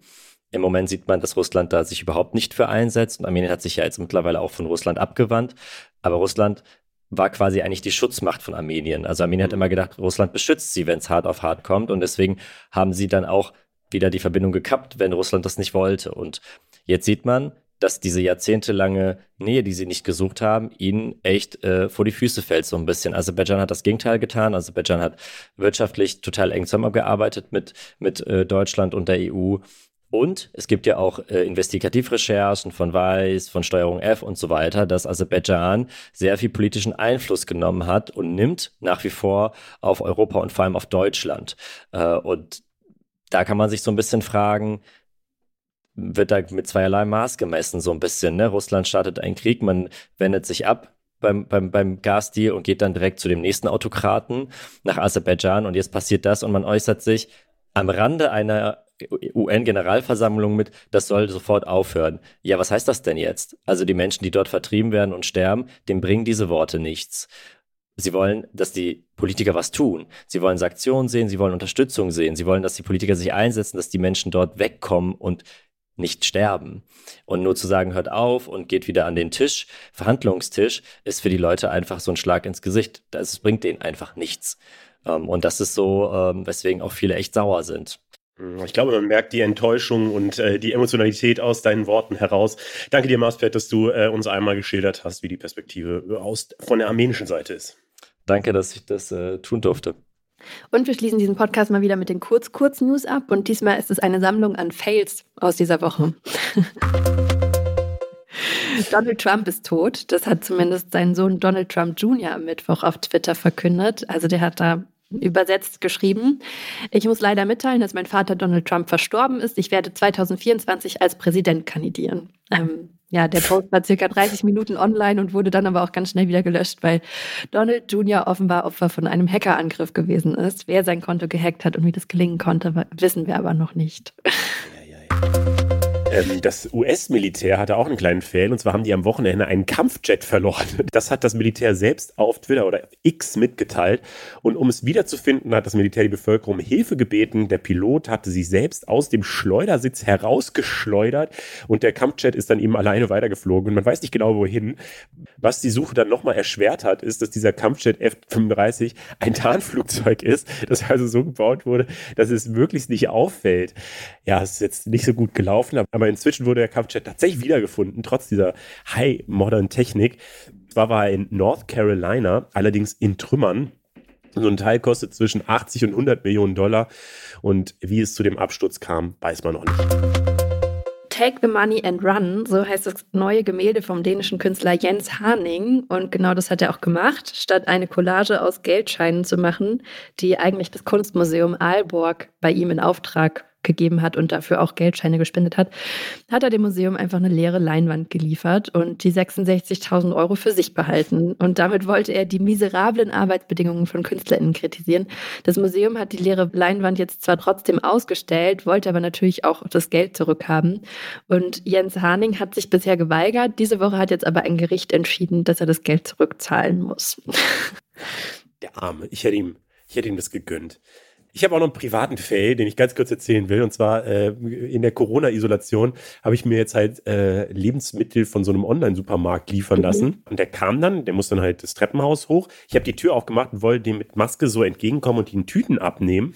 Im Moment sieht man, dass Russland da sich überhaupt nicht für einsetzt und Armenien hat sich ja jetzt mittlerweile auch von Russland abgewandt. Aber Russland war quasi eigentlich die Schutzmacht von Armenien. Also Armenien hat mhm. immer gedacht, Russland beschützt sie, wenn es hart auf hart kommt. Und deswegen haben sie dann auch wieder die Verbindung gekappt, wenn Russland das nicht wollte. Und jetzt sieht man, dass diese jahrzehntelange Nähe, die sie nicht gesucht haben, ihnen echt äh, vor die Füße fällt so ein bisschen. Aserbaidschan hat das Gegenteil getan. Aserbaidschan hat wirtschaftlich total eng zusammengearbeitet mit, mit äh, Deutschland und der EU Und es gibt ja auch äh, Investigativrecherchen von Weiß, von Steuerung F und so weiter, dass Aserbaidschan sehr viel politischen Einfluss genommen hat und nimmt nach wie vor auf Europa und vor allem auf Deutschland. Äh, und da kann man sich so ein bisschen fragen, wird da mit zweierlei Maß gemessen, so ein bisschen. Ne? Russland startet einen Krieg, man wendet sich ab beim, beim, beim Gasdeal und geht dann direkt zu dem nächsten Autokraten nach Aserbaidschan und jetzt passiert das und man äußert sich am Rande einer UN-Generalversammlung mit, das soll sofort aufhören. Ja, was heißt das denn jetzt? Also die Menschen, die dort vertrieben werden und sterben, dem bringen diese Worte nichts. Sie wollen, dass die Politiker was tun. Sie wollen Sanktionen sehen, sie wollen Unterstützung sehen, sie wollen, dass die Politiker sich einsetzen, dass die Menschen dort wegkommen und nicht sterben. Und nur zu sagen, hört auf und geht wieder an den Tisch, Verhandlungstisch, ist für die Leute einfach so ein Schlag ins Gesicht. Das bringt denen einfach nichts. Ähm, und das ist so, ähm, weswegen auch viele echt sauer sind. Ich glaube, man merkt die Enttäuschung und äh, die Emotionalität aus deinen Worten heraus. Danke dir, Marspet, dass du äh, uns einmal geschildert hast, wie die Perspektive aus, von der armenischen Seite ist. Danke, dass ich das äh, tun durfte. Und wir schließen diesen Podcast mal wieder mit den Kurz-Kurz-News ab. Und diesmal ist es eine Sammlung an Fails aus dieser Woche. Donald Trump ist tot. Das hat zumindest sein Sohn Donald Trump Jr. am Mittwoch auf Twitter verkündet. Also der hat da übersetzt geschrieben. Ich muss leider mitteilen, dass mein Vater Donald Trump verstorben ist. Ich werde 2024 als Präsident kandidieren. Ähm, ja, der Post war circa 30 Minuten online und wurde dann aber auch ganz schnell wieder gelöscht, weil Donald Jr. offenbar Opfer von einem Hackerangriff gewesen ist. Wer sein Konto gehackt hat und wie das gelingen konnte, wissen wir aber noch nicht. Ja, ja, ja. Ähm, das US-Militär hatte auch einen kleinen Fail und zwar haben die am Wochenende einen Kampfjet verloren. Das hat das Militär selbst auf Twitter oder X mitgeteilt und um es wiederzufinden, hat das Militär die Bevölkerung um Hilfe gebeten. Der Pilot hatte sich selbst aus dem Schleudersitz herausgeschleudert und der Kampfjet ist dann eben alleine weitergeflogen und man weiß nicht genau wohin. Was die Suche dann nochmal erschwert hat, ist, dass dieser Kampfjet F-35 ein Tarnflugzeug ist, das also so gebaut wurde, dass es möglichst nicht auffällt. Ja, es ist jetzt nicht so gut gelaufen, aber aber inzwischen wurde der Kampfjet tatsächlich wiedergefunden, trotz dieser High-Modern-Technik. Zwar war er in North Carolina, allerdings in Trümmern. So ein Teil kostet zwischen 80 und 100 Millionen Dollar. Und wie es zu dem Absturz kam, weiß man noch nicht. Take the Money and Run, so heißt das neue Gemälde vom dänischen Künstler Jens Harning. Und genau das hat er auch gemacht. Statt eine Collage aus Geldscheinen zu machen, die eigentlich das Kunstmuseum Aalborg bei ihm in Auftrag gegeben hat und dafür auch Geldscheine gespendet hat, hat er dem Museum einfach eine leere Leinwand geliefert und die 66.000 Euro für sich behalten. Und damit wollte er die miserablen Arbeitsbedingungen von KünstlerInnen kritisieren. Das Museum hat die leere Leinwand jetzt zwar trotzdem ausgestellt, wollte aber natürlich auch das Geld zurückhaben. Und Jens Harning hat sich bisher geweigert. Diese Woche hat jetzt aber ein Gericht entschieden, dass er das Geld zurückzahlen muss. Der Arme, ich hätte ihm, ich hätte ihm das gegönnt. Ich habe auch noch einen privaten Fail, den ich ganz kurz erzählen will. Und zwar äh, in der Corona-Isolation habe ich mir jetzt halt äh, Lebensmittel von so einem Online-Supermarkt liefern mhm. lassen. Und der kam dann, der muss dann halt das Treppenhaus hoch. Ich habe die Tür aufgemacht und wollte dem mit Maske so entgegenkommen und die Tüten abnehmen.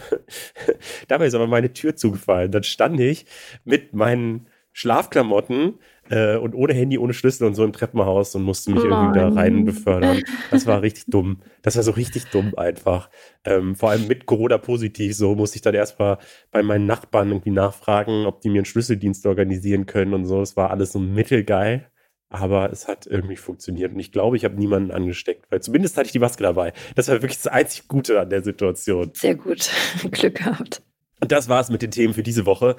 Dabei ist aber meine Tür zugefallen. Dann stand ich mit meinen Schlafklamotten äh, und ohne Handy, ohne Schlüssel und so im Treppenhaus und musste mich Nein. irgendwie da rein befördern. Das war richtig dumm. Das war so richtig dumm einfach. Ähm, vor allem mit Corona positiv. So musste ich dann erstmal bei meinen Nachbarn irgendwie nachfragen, ob die mir einen Schlüsseldienst organisieren können und so. Es war alles so mittelgeil. Aber es hat irgendwie funktioniert. Und ich glaube, ich habe niemanden angesteckt, weil zumindest hatte ich die Maske dabei. Das war wirklich das einzig Gute an der Situation. Sehr gut. Glück gehabt. Und das war es mit den Themen für diese Woche.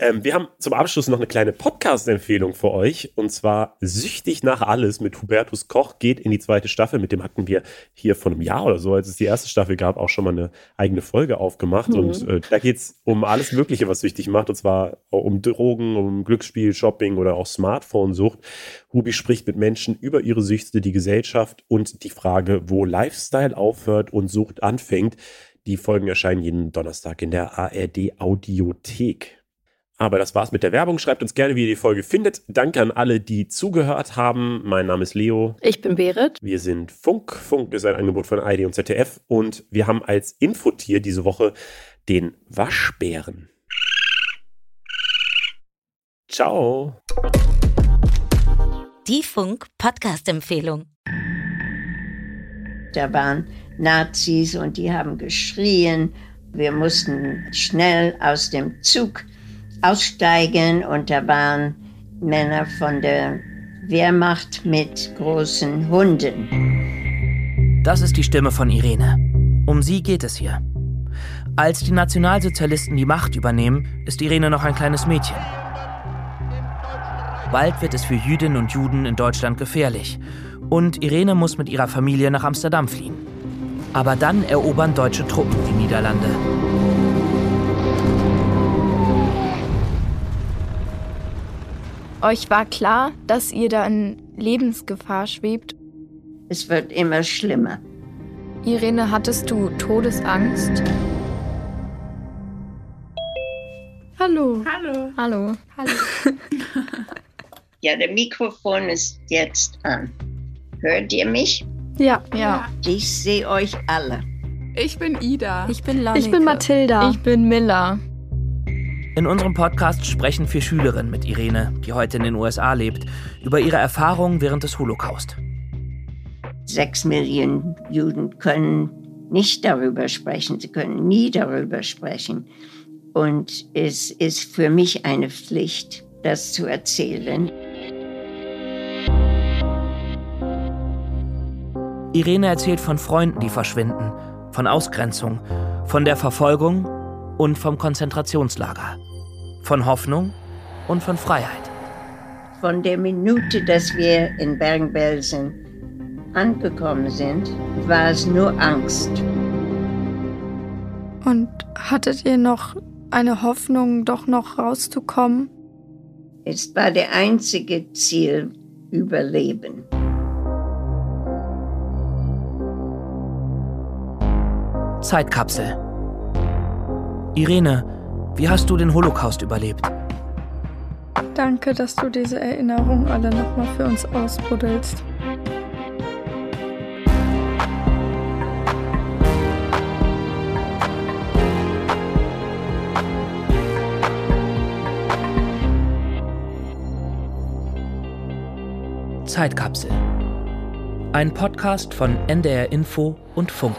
Ähm, wir haben zum Abschluss noch eine kleine Podcast-Empfehlung für euch. Und zwar Süchtig nach alles mit Hubertus Koch geht in die zweite Staffel. Mit dem hatten wir hier vor einem Jahr oder so, als es die erste Staffel gab, auch schon mal eine eigene Folge aufgemacht. Mhm. Und äh, da geht es um alles Mögliche, was süchtig macht. Und zwar um Drogen, um Glücksspiel, Shopping oder auch Smartphone-Sucht. Hubi spricht mit Menschen über ihre Süchte, die Gesellschaft und die Frage, wo Lifestyle aufhört und Sucht anfängt. Die Folgen erscheinen jeden Donnerstag in der ARD Audiothek. Aber das war's mit der Werbung. Schreibt uns gerne, wie ihr die Folge findet. Danke an alle, die zugehört haben. Mein Name ist Leo. Ich bin Berit. Wir sind Funk. Funk ist ein Angebot von ID und ZDF. Und wir haben als Infotier diese Woche den Waschbären. Ciao. Die Funk-Podcast-Empfehlung. Da waren Nazis und die haben geschrien. Wir mussten schnell aus dem Zug aussteigen und da waren Männer von der Wehrmacht mit großen Hunden. Das ist die Stimme von Irene. Um sie geht es hier. Als die Nationalsozialisten die Macht übernehmen, ist Irene noch ein kleines Mädchen. Bald wird es für Jüdinnen und Juden in Deutschland gefährlich. Und Irene muss mit ihrer Familie nach Amsterdam fliehen. Aber dann erobern deutsche Truppen die Niederlande. Euch war klar, dass ihr da in Lebensgefahr schwebt? Es wird immer schlimmer. Irene, hattest du Todesangst? Hallo. Hallo. Hallo. Hallo. ja, der Mikrofon ist jetzt an. Hört ihr mich? Ja. Ja. Ich sehe euch alle. Ich bin Ida. Ich bin Lanneke. Ich bin Mathilda. Ich bin Miller. In unserem Podcast sprechen vier Schülerinnen mit Irene, die heute in den USA lebt, über ihre Erfahrungen während des Holocaust. Sechs Millionen Juden können nicht darüber sprechen, sie können nie darüber sprechen. Und es ist für mich eine Pflicht, das zu erzählen. Irene erzählt von Freunden, die verschwinden, von Ausgrenzung, von der Verfolgung und vom Konzentrationslager, von Hoffnung und von Freiheit. Von der Minute, dass wir in Bergen-Belsen angekommen sind, war es nur Angst. Und hattet ihr noch eine Hoffnung, doch noch rauszukommen? Es war der einzige Ziel, Überleben. Zeitkapsel. Irene, wie hast du den Holocaust überlebt? Danke, dass du diese Erinnerung alle nochmal für uns ausbuddelst. Zeitkapsel. Ein Podcast von NDR Info und Funk.